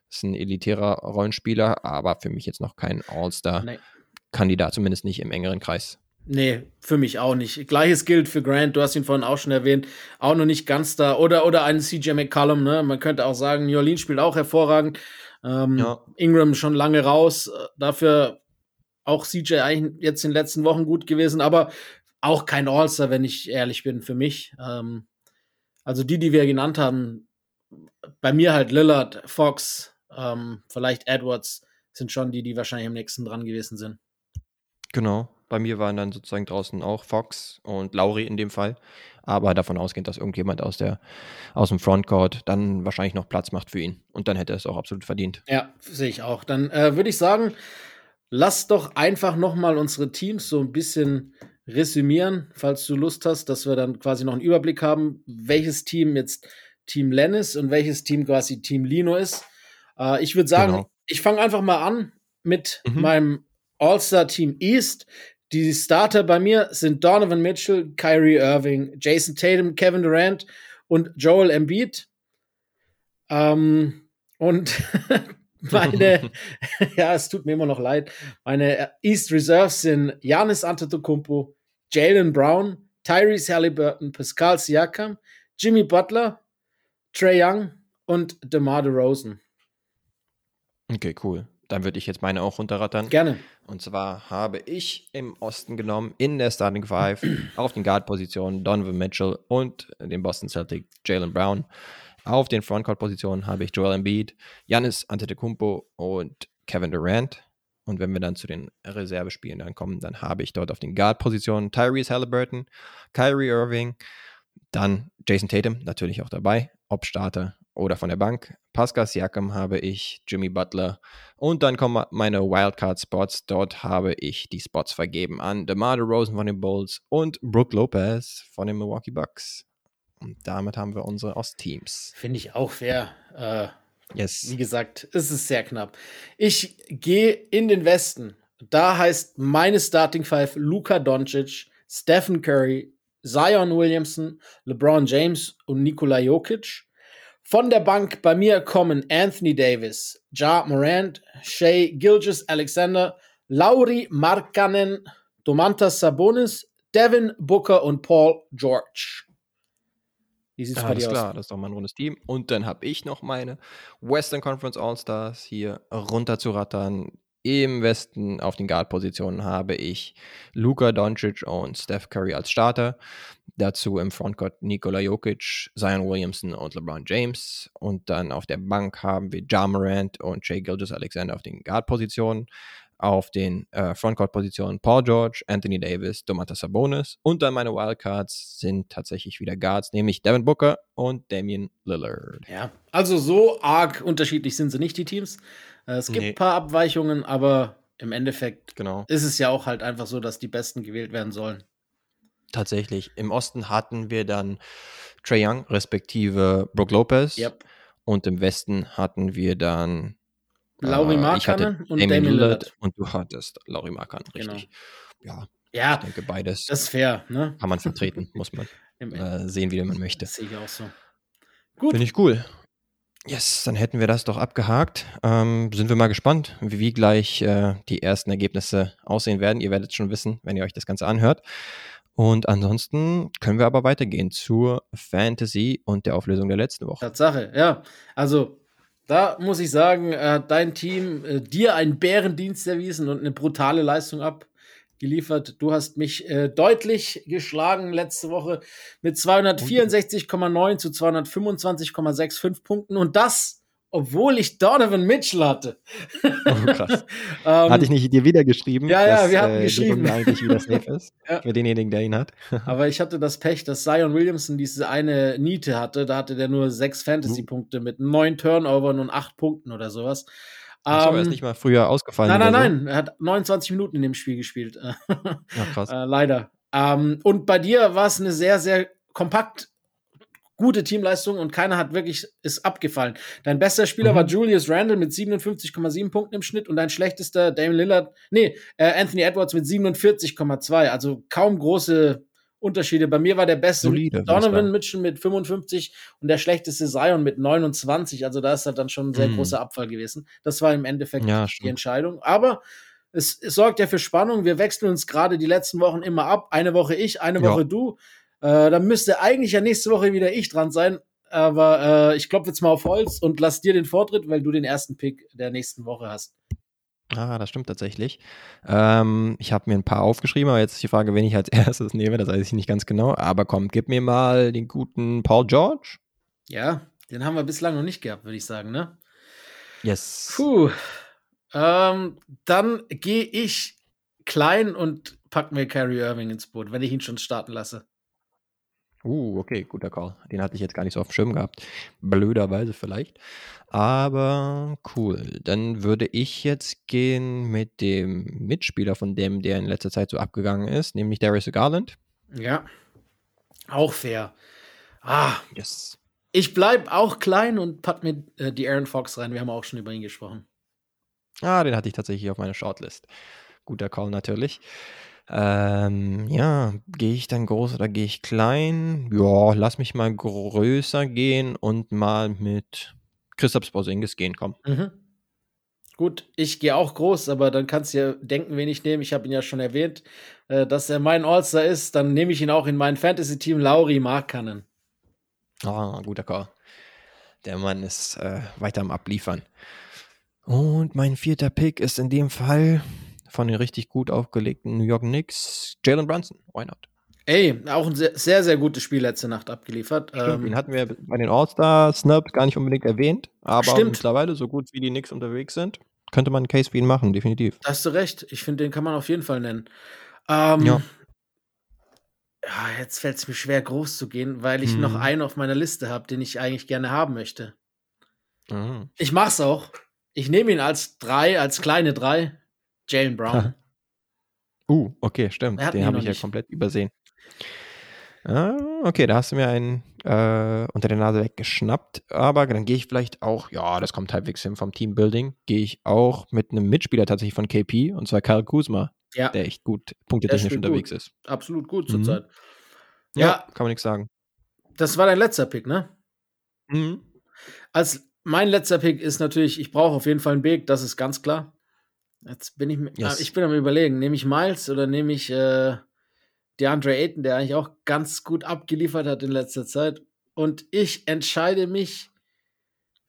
Das ist ein elitärer Rollenspieler, aber für mich jetzt noch kein All-Star-Kandidat, zumindest nicht im engeren Kreis. Nee, für mich auch nicht. Gleiches gilt für Grant, du hast ihn vorhin auch schon erwähnt, auch noch nicht ganz da. Oder, oder ein CJ McCollum, ne? Man könnte auch sagen, New Orleans spielt auch hervorragend. Ähm, ja. Ingram schon lange raus. Dafür auch CJ eigentlich jetzt in den letzten Wochen gut gewesen, aber auch kein All-Star, wenn ich ehrlich bin, für mich. Ähm, also die, die wir genannt haben, bei mir halt Lillard, Fox, ähm, vielleicht Edwards, sind schon die, die wahrscheinlich am nächsten dran gewesen sind. Genau. Bei mir waren dann sozusagen draußen auch Fox und Lauri in dem Fall. Aber davon ausgehend, dass irgendjemand aus, der, aus dem Frontcourt dann wahrscheinlich noch Platz macht für ihn. Und dann hätte er es auch absolut verdient. Ja, sehe ich auch. Dann äh, würde ich sagen, lass doch einfach nochmal unsere Teams so ein bisschen resümieren, falls du Lust hast, dass wir dann quasi noch einen Überblick haben, welches Team jetzt Team Len ist und welches Team quasi Team Lino ist. Äh, ich würde sagen, genau. ich fange einfach mal an mit mhm. meinem All-Star-Team East. Die Starter bei mir sind Donovan Mitchell, Kyrie Irving, Jason Tatum, Kevin Durant und Joel Embiid. Ähm, und meine, ja, es tut mir immer noch leid, meine East Reserves sind Giannis Antetokounmpo, Jalen Brown, Tyrese Halliburton, Pascal Siakam, Jimmy Butler, Trey Young und DeMar DeRozan. Okay, cool. Dann würde ich jetzt meine auch runterrattern. Gerne. Und zwar habe ich im Osten genommen, in der Starting Five, auf den Guard-Positionen Donovan Mitchell und den Boston Celtic Jalen Brown. Auf den Frontcourt-Positionen habe ich Joel Embiid, Giannis Antetokounmpo und Kevin Durant. Und wenn wir dann zu den Reservespielen dann kommen, dann habe ich dort auf den Guard-Positionen Tyrese Halliburton, Kyrie Irving, dann Jason Tatum natürlich auch dabei, ob Starter oder von der Bank. Pascal Siakam habe ich, Jimmy Butler und dann kommen meine Wildcard-Spots. Dort habe ich die Spots vergeben an DeMar DeRozan von den Bulls und Brooke Lopez von den Milwaukee Bucks. Und damit haben wir unsere Ostteams. Finde ich auch fair. Äh, yes. Wie gesagt, es ist sehr knapp. Ich gehe in den Westen. Da heißt meine Starting Five Luka Doncic, Stephen Curry, Zion Williamson, LeBron James und Nikola Jokic. Von der Bank bei mir kommen Anthony Davis, Ja Morant, Shea Gilgis Alexander, Lauri Markkanen, Domantas Sabonis, Devin Booker und Paul George. Wie sieht es bei dir klar, aus? das ist doch mal ein rundes Team. Und dann habe ich noch meine Western Conference All-Stars hier runter zu rattern. Im Westen auf den Guard-Positionen habe ich Luka Doncic und Steph Curry als Starter. Dazu im Frontcourt Nikola Jokic, Zion Williamson und LeBron James. Und dann auf der Bank haben wir Ja Morant und Jay Gilgis Alexander auf den Guard-Positionen. Auf den äh, Frontcourt-Positionen Paul George, Anthony Davis, Domantas Sabonis. Und dann meine Wildcards sind tatsächlich wieder Guards, nämlich Devin Booker und Damian Lillard. Ja, also so arg unterschiedlich sind sie nicht, die Teams. Äh, es gibt nee. ein paar Abweichungen, aber im Endeffekt genau. ist es ja auch halt einfach so, dass die Besten gewählt werden sollen. Tatsächlich. Im Osten hatten wir dann Trey Young, respektive Brook Lopez. Yep. Und im Westen hatten wir dann Lauri äh, Markkanen und Damien Lillard. Und du hattest Lauri Markkanen, genau. richtig. Genau. Ja, Ja, ich denke, beides das ist fair, ne? kann man vertreten, muss man äh, sehen, wie man möchte. Das sehe ich auch so. Gut. Finde ich cool. Yes, dann hätten wir das doch abgehakt. Ähm, sind wir mal gespannt, wie, wie gleich äh, die ersten Ergebnisse aussehen werden. Ihr werdet schon wissen, wenn ihr euch das Ganze anhört. Und ansonsten können wir aber weitergehen zur Fantasy und der Auflösung der letzten Woche. Tatsache, ja. Also, da muss ich sagen, äh, dein Team äh, dir einen Bärendienst erwiesen und eine brutale Leistung abgeliefert. Du hast mich äh, deutlich geschlagen letzte Woche mit 264,9 zu 225,65 Punkten und das obwohl ich Donovan Mitchell hatte. Oh, krass. ähm, hatte ich nicht dir wieder geschrieben? Ja, ja, dass, wir hatten äh, geschrieben. eigentlich wieder safe ist. ja. Für denjenigen, der ihn hat. Aber ich hatte das Pech, dass Zion Williamson diese eine Niete hatte. Da hatte der nur sechs Fantasy-Punkte mit neun Turnovern und acht Punkten oder sowas. Achso, um, er ist ähm, nicht mal früher ausgefallen. Nein, nein, so. nein. Er hat 29 Minuten in dem Spiel gespielt. Ja, krass. äh, leider. Um, und bei dir war es eine sehr, sehr kompakt gute Teamleistung und keiner hat wirklich ist abgefallen. Dein bester Spieler mhm. war Julius Randle mit 57,7 Punkten im Schnitt und dein schlechtester Damon Lillard, nee, äh, Anthony Edwards mit 47,2. Also kaum große Unterschiede. Bei mir war der beste Solide, Donovan Mitchell mit 55 und der schlechteste Zion mit 29. Also da ist halt dann schon ein sehr mhm. großer Abfall gewesen. Das war im Endeffekt ja, die Entscheidung. Aber es, es, sorgt ja für Spannung. Wir wechseln uns gerade die letzten Wochen immer ab. Eine Woche ich, eine Woche ja. du. Äh, dann müsste eigentlich ja nächste Woche wieder ich dran sein. Aber äh, ich klopfe jetzt mal auf Holz und lass dir den Vortritt, weil du den ersten Pick der nächsten Woche hast. Ah, das stimmt tatsächlich. Ähm, ich habe mir ein paar aufgeschrieben, aber jetzt ist die Frage, wen ich als erstes nehme, das weiß ich nicht ganz genau. Aber komm, gib mir mal den guten Paul George. Ja, den haben wir bislang noch nicht gehabt, würde ich sagen, ne? Yes. Puh. Ähm, dann gehe ich klein und pack mir Kyrie Irving ins Boot, wenn ich ihn schon starten lasse. Uh, okay, guter Call. Den hatte ich jetzt gar nicht so auf dem Schirm gehabt. Blöderweise vielleicht. Aber cool. Dann würde ich jetzt gehen mit dem Mitspieler von dem, der in letzter Zeit so abgegangen ist, nämlich Darius Garland. Ja. Auch fair. Ah. Yes. Ich bleib auch klein und pack mir äh, die Aaron Fox rein. Wir haben auch schon über ihn gesprochen. Ah, den hatte ich tatsächlich auf meiner Shortlist. Guter Call natürlich. Ähm, ja, gehe ich dann groß oder gehe ich klein? Ja, lass mich mal größer gehen und mal mit Christoph Porzingis gehen, komm. Mhm. Gut, ich gehe auch groß, aber dann kannst du ja denken, wen ich nehme. Ich habe ihn ja schon erwähnt, äh, dass er mein All-Star ist. Dann nehme ich ihn auch in mein Fantasy-Team, Lauri Markkanen. Ah, guter Call. Der Mann ist äh, weiter am Abliefern. Und mein vierter Pick ist in dem Fall von den richtig gut aufgelegten New York Knicks, Jalen Brunson. Why not? Ey, auch ein sehr, sehr, sehr gutes Spiel letzte Nacht abgeliefert. Stimmt, ähm, den hatten wir bei den All-Star-Snubs gar nicht unbedingt erwähnt, aber stimmt. mittlerweile, so gut wie die Knicks unterwegs sind, könnte man einen Case für ihn machen, definitiv. Da hast du recht. Ich finde, den kann man auf jeden Fall nennen. Ähm, ja. ja. Jetzt fällt es mir schwer, groß zu gehen, weil ich hm. noch mhm. einen auf meiner Liste habe, den ich eigentlich gerne haben möchte. Mhm. Ich mach's auch. Ich nehme ihn als drei, als kleine drei. Jalen Brown. uh, okay, stimmt. Den habe ich ja komplett übersehen. Ah, okay, da hast du mir einen äh, unter der Nase weggeschnappt. Aber dann gehe ich vielleicht auch, ja, das kommt halbwegs hin vom Teambuilding, gehe ich auch mit einem Mitspieler tatsächlich von KP, und zwar Karl Kuzma, ja. der echt gut punktetechnisch unterwegs gut. ist. Absolut gut mhm. zurzeit. Ja, ja, kann man nichts sagen. Das war dein letzter Pick, ne? Mhm. Als mein letzter Pick ist natürlich, ich brauche auf jeden Fall einen Big, das ist ganz klar. Jetzt bin ich, yes. ich bin am überlegen, nehme ich Miles oder nehme ich äh, DeAndre Ayton, der eigentlich auch ganz gut abgeliefert hat in letzter Zeit. Und ich entscheide mich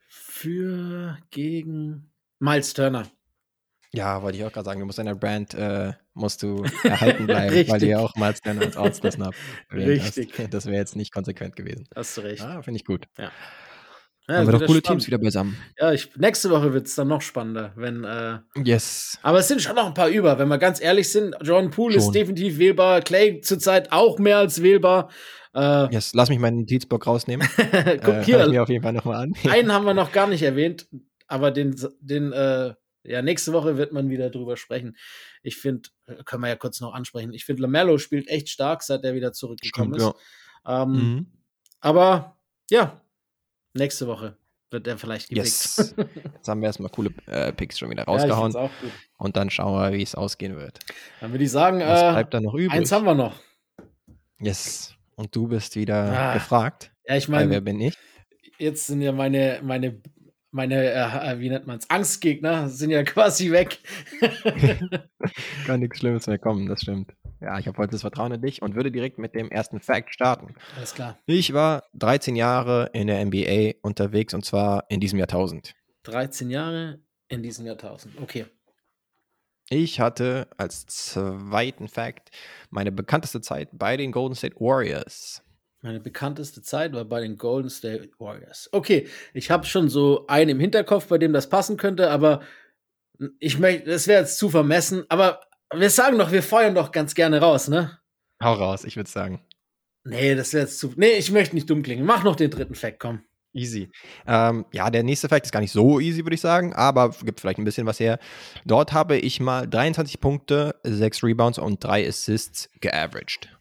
für gegen Miles Turner. Ja, wollte ich auch gerade sagen, du musst deiner Brand äh, musst du erhalten bleiben, weil du ja auch Miles Turner als Outlassen habt. Richtig. Das, das wäre jetzt nicht konsequent gewesen. Hast du recht. Ah, finde ich gut. Ja. Ja, Haben wir doch coole spannend. Teams wieder beisammen. Ja, ich, nächste Woche wird es dann noch spannender, wenn. Äh, yes. Aber es sind schon noch ein paar über, wenn wir ganz ehrlich sind. John Poole ist definitiv wählbar, Clay zurzeit auch mehr als wählbar. Äh, yes, lass mich meinen Notizblock rausnehmen. Guck äh, hier. mir auf jeden Fall nochmal an. einen haben wir noch gar nicht erwähnt, aber den, den äh, ja, nächste Woche wird man wieder drüber sprechen. Ich finde, können wir ja kurz noch ansprechen. Ich finde, Lamello spielt echt stark, seit er wieder zurückgekommen Stimmt, ist. Ja. Ähm, mhm. Aber ja, Nächste Woche. wird er vielleicht gepickt. Yes. Jetzt haben wir erstmal coole äh, Picks schon wieder rausgehauen. Ja. Und dann schauen wir, wie es ausgehen wird. Dann würde ich sagen, Was äh, bleibt da noch übrig? eins haben wir noch. Yes. Und du bist wieder Ah. gefragt. Ja, ich Weil wer meine, bin ich? jetzt sind ja meine, meine, meine, äh, wie nennt man es, Angstgegner sind ja quasi weg. Kann nichts Schlimmes mehr kommen, das stimmt. Ja, ich habe heute das Vertrauen in dich und würde direkt mit dem ersten Fact starten. Alles klar. Ich war 13 Jahre in der NBA unterwegs und zwar in diesem Jahrtausend. 13 Jahre in diesem Jahrtausend. Okay. Ich hatte als zweiten Fact meine bekannteste Zeit bei den Golden State Warriors. Meine bekannteste Zeit war bei den Golden State Warriors. Okay, ich habe schon so einen im Hinterkopf, bei dem das passen könnte, aber ich möchte, das wäre jetzt zu vermessen, aber wir sagen doch, wir feuern doch ganz gerne raus, ne? Hau raus, ich würde sagen. Nee, das wäre jetzt zu. Nee, ich möchte nicht dumm klingen. Mach noch den dritten Fact, komm. Easy. Ähm, ja, der nächste Fact ist gar nicht so easy, würde ich sagen, aber gibt vielleicht ein bisschen was her. Dort habe ich mal 23 Punkte, 6 Rebounds und 3 Assists geaveraged.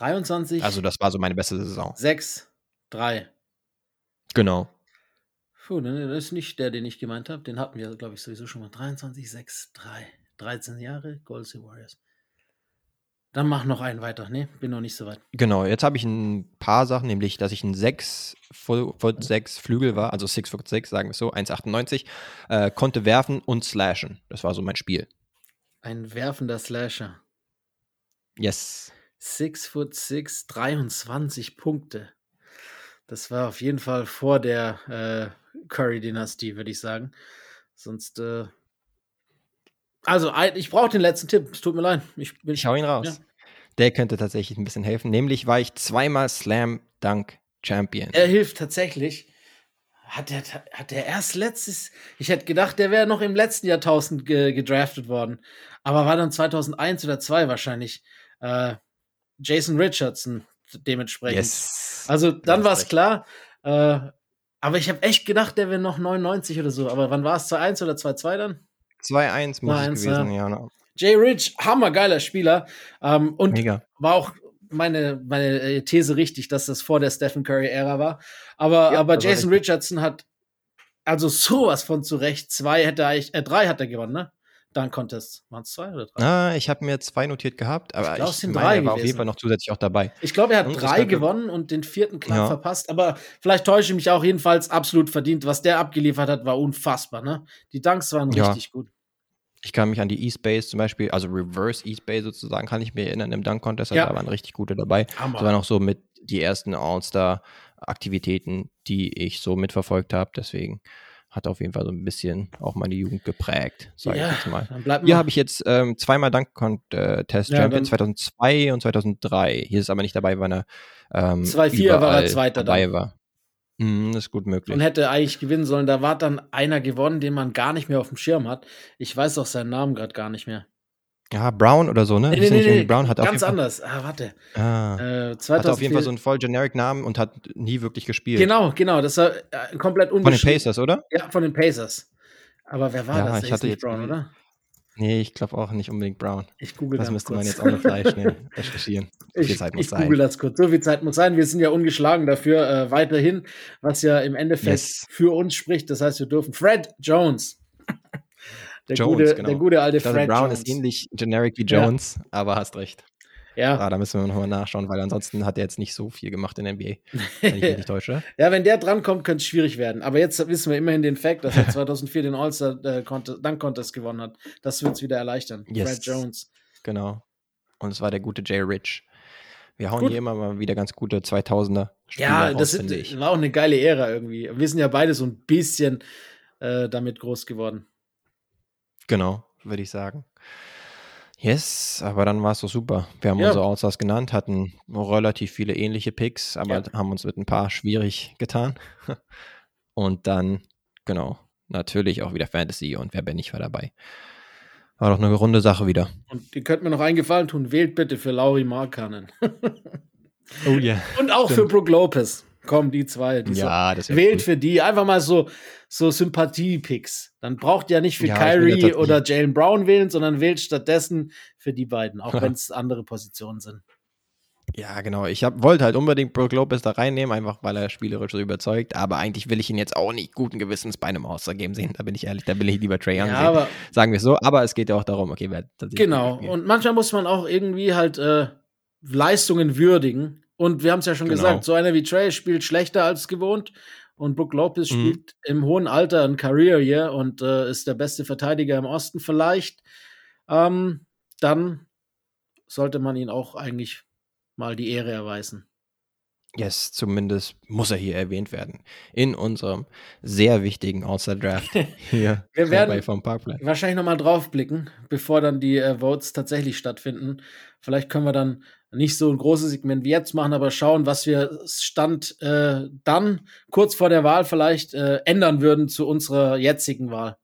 23, Also das war so meine beste Saison. 6, 3. Genau. Puh, ne, das ist nicht der, den ich gemeint habe. Den hatten wir, glaube ich, sowieso schon mal. 23, 6, 3. 13 Jahre, Golden State Warriors. Dann mach noch einen weiter. Nee, bin noch nicht so weit. Genau, jetzt habe ich ein paar Sachen, nämlich, dass ich ein 6 Foot 6 Flügel war, also 6 Foot 6, sagen wir so, 1,98, äh, konnte werfen und slashen. Das war so mein Spiel. Ein werfender Slasher. Yes. 6 foot 6, 23 Punkte. Das war auf jeden Fall vor der äh, Curry-Dynastie, würde ich sagen. Sonst, äh also, ich brauche den letzten Tipp. Es tut mir leid. Ich, Ich hau ihn raus. Ja. Der könnte tatsächlich ein bisschen helfen. Nämlich war ich zweimal Slam Dunk Champion. Er hilft tatsächlich. Hat der, hat der erst letztes. Ich hätte gedacht, der wäre noch im letzten Jahrtausend ge, gedraftet worden. Aber war dann 2001 oder 2 wahrscheinlich. Äh, Jason Richardson dementsprechend. yes. Also dann war es klar. Äh, aber ich habe echt gedacht, der wäre noch 99 oder so. Aber wann war es? 2-1 oder 2-2 dann? 2-1 muss 2-1, es gewesen, ja. ja. Jay Rich, hammergeiler Spieler. Ähm, und Mega. war auch meine, meine äh, These richtig, dass das vor der Stephen Curry-Ära war. Aber, Ja, aber Jason Richardson hat also sowas von zurecht. Zwei hätte er eigentlich, äh, drei hat er gewonnen, ne? Dann Contest. Waren es zwei oder drei? Ah, ich habe mir zwei notiert gehabt, aber Ich ich, glaub, sind meine, drei er war auf gewesen. jeden Fall noch zusätzlich auch dabei. Ich glaube, er hat Und das drei gewonnen und den vierten knapp Ja. verpasst. Aber vielleicht täusche ich mich auch jedenfalls absolut verdient. Was der abgeliefert hat, war unfassbar, ne? Die Dunks waren Ja. richtig gut. Ich kann mich an die East Base zum Beispiel, also Reverse East Base sozusagen, kann ich mir erinnern im Dunk Contest. Ja. Da waren richtig gute dabei. Hammer. Das waren auch so mit die ersten All-Star-Aktivitäten, die ich so mitverfolgt habe. Deswegen hat auf jeden Fall so ein bisschen auch meine Jugend geprägt, sage Ja, ich jetzt mal. Dann Hier habe ich jetzt ähm, zweimal Dunk-Contest Ja, Champion, dann- 2002 und 2003. Hier ist aber nicht dabei, weil er ähm, 2-4 war er Zweiter dabei war. Mhm, das ist gut möglich. und hätte eigentlich gewinnen sollen. Da war dann einer gewonnen, den man gar nicht mehr auf dem Schirm hat. Ich weiß auch seinen Namen gerade gar nicht mehr. Ja, Brown oder so, ne? Nee, nee, nee, irgendwie Brown hat ganz anders. Ah, warte. Ah, Äh, hat auf jeden Fall 2004 so einen voll generic Namen und hat nie wirklich gespielt. Genau, genau. Das war äh, komplett Von den unbeschrieben. Pacers, oder? Ja, von den Pacers. Aber wer war Ja, das? ich hatte nicht jetzt Brown, oder? Nee, ich glaube auch nicht unbedingt Brown. Ich google Das ganz müsste kurz. man jetzt auch noch gleich schnell recherchieren. So viel Ich, Zeit muss ich sein. google das kurz. So viel Zeit muss sein. Wir sind ja ungeschlagen dafür äh, weiterhin, was ja im Endeffekt Yes. für uns spricht. Das heißt, wir dürfen Fred Jones. Der, Jones, gute, genau. der gute alte Ich glaube, Fred Brown Jones. ist ähnlich generic wie Ja. Jones, aber hast recht. ja. Ah, da müssen wir nochmal nachschauen, weil ansonsten hat er jetzt nicht so viel gemacht in der NBA. Wenn ich mich nicht täusche. ja, wenn der drankommt, könnte es schwierig werden. Aber jetzt wissen wir immerhin den Fakt, dass er 2004 den All-Star äh, gewonnen hat. Das wird es wieder erleichtern. Yes. Fred Jones. Genau. Und es war der gute Jay Rich. Wir hauen Gut. hier immer mal wieder ganz gute 2000er Spieler Ja, raus, das finde sind, war auch eine geile Ära irgendwie. Wir sind ja beide so ein bisschen äh, damit groß geworden. Genau, würde ich sagen. Yes, aber dann war es doch super. Wir haben Ja. unsere Allstars genannt, hatten relativ viele ähnliche Picks, aber Ja. haben uns mit ein paar schwierig getan. Und dann, genau, natürlich auch wieder Fantasy und wer bin ich war dabei. War doch eine runde Sache wieder. Und ihr könnt mir noch einen Gefallen tun, wählt bitte für Lauri Markkanen. Oh ja. Und auch für Stimmt. Brook Lopez. Komm, die zwei. Die Ja, das so, wäre wählt cool. für die. Einfach mal so, so Sympathie-Picks. Dann braucht ihr nicht für Ja, ja Kyrie oder Jalen Brown wählen, sondern wählt stattdessen für die beiden, auch Ja. wenn es andere Positionen sind. Ja, genau. Ich hab, wollte halt unbedingt Brook Lopez da reinnehmen, einfach weil er spielerisch so überzeugt. Aber eigentlich will ich ihn jetzt auch nicht guten Gewissens bei einem All-Star-Game sehen. Da bin ich ehrlich, da will ich lieber Trey Young ja, sehen. Aber, sagen wir so. Aber es geht ja auch darum, okay, wer Genau. Und manchmal muss man auch irgendwie halt äh, Leistungen würdigen. Und wir haben es ja schon genau. gesagt, so einer wie Trey spielt schlechter als gewohnt. Und Brook Lopez mhm. spielt im hohen Alter ein Career Year und äh, ist der beste Verteidiger im Osten vielleicht. Ähm, dann sollte man ihn auch eigentlich mal die Ehre erweisen. Yes, zumindest muss er hier erwähnt werden. In unserem sehr wichtigen All-Star-Draft hier Wir werden vom Parkplatz. wahrscheinlich nochmal drauf blicken, bevor dann die äh, Votes tatsächlich stattfinden. Vielleicht können wir dann nicht so ein großes Segment wie jetzt machen, aber schauen, was wir Stand äh, dann kurz vor der Wahl vielleicht äh, ändern würden zu unserer jetzigen Wahl.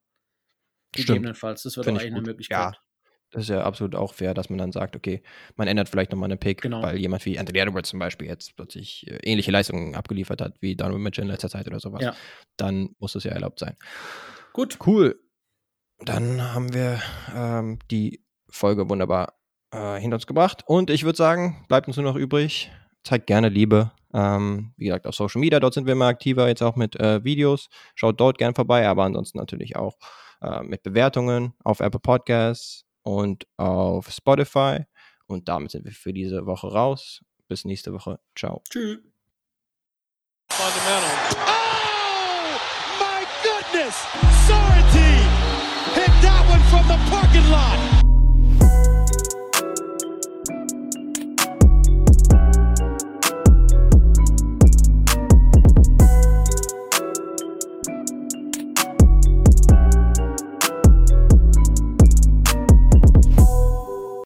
Gegebenenfalls. Das wäre doch eigentlich eine Möglichkeit. Ja. Das ist ja absolut auch fair, dass man dann sagt, okay, man ändert vielleicht nochmal eine Pick, genau. weil jemand wie Anthony Edwards zum Beispiel jetzt plötzlich äh, ähnliche Leistungen abgeliefert hat wie Donovan Mitchell in letzter Zeit oder sowas. Ja. Dann muss das ja erlaubt sein. Gut. Cool. Dann haben wir ähm, die Folge wunderbar äh, hinter uns gebracht. Und ich würde sagen, bleibt uns nur noch übrig. Zeigt gerne Liebe. Ähm, wie gesagt, auf Social Media, dort sind wir immer aktiver, jetzt auch mit äh, Videos. Schaut dort gerne vorbei, aber ansonsten natürlich auch äh, mit Bewertungen auf Apple Podcasts und auf Spotify. Und damit sind wir für diese Woche raus. Bis nächste Woche. Ciao. Tschüss. Fundamental. Oh, my goodness! Sorry, hit that one from the parking lot.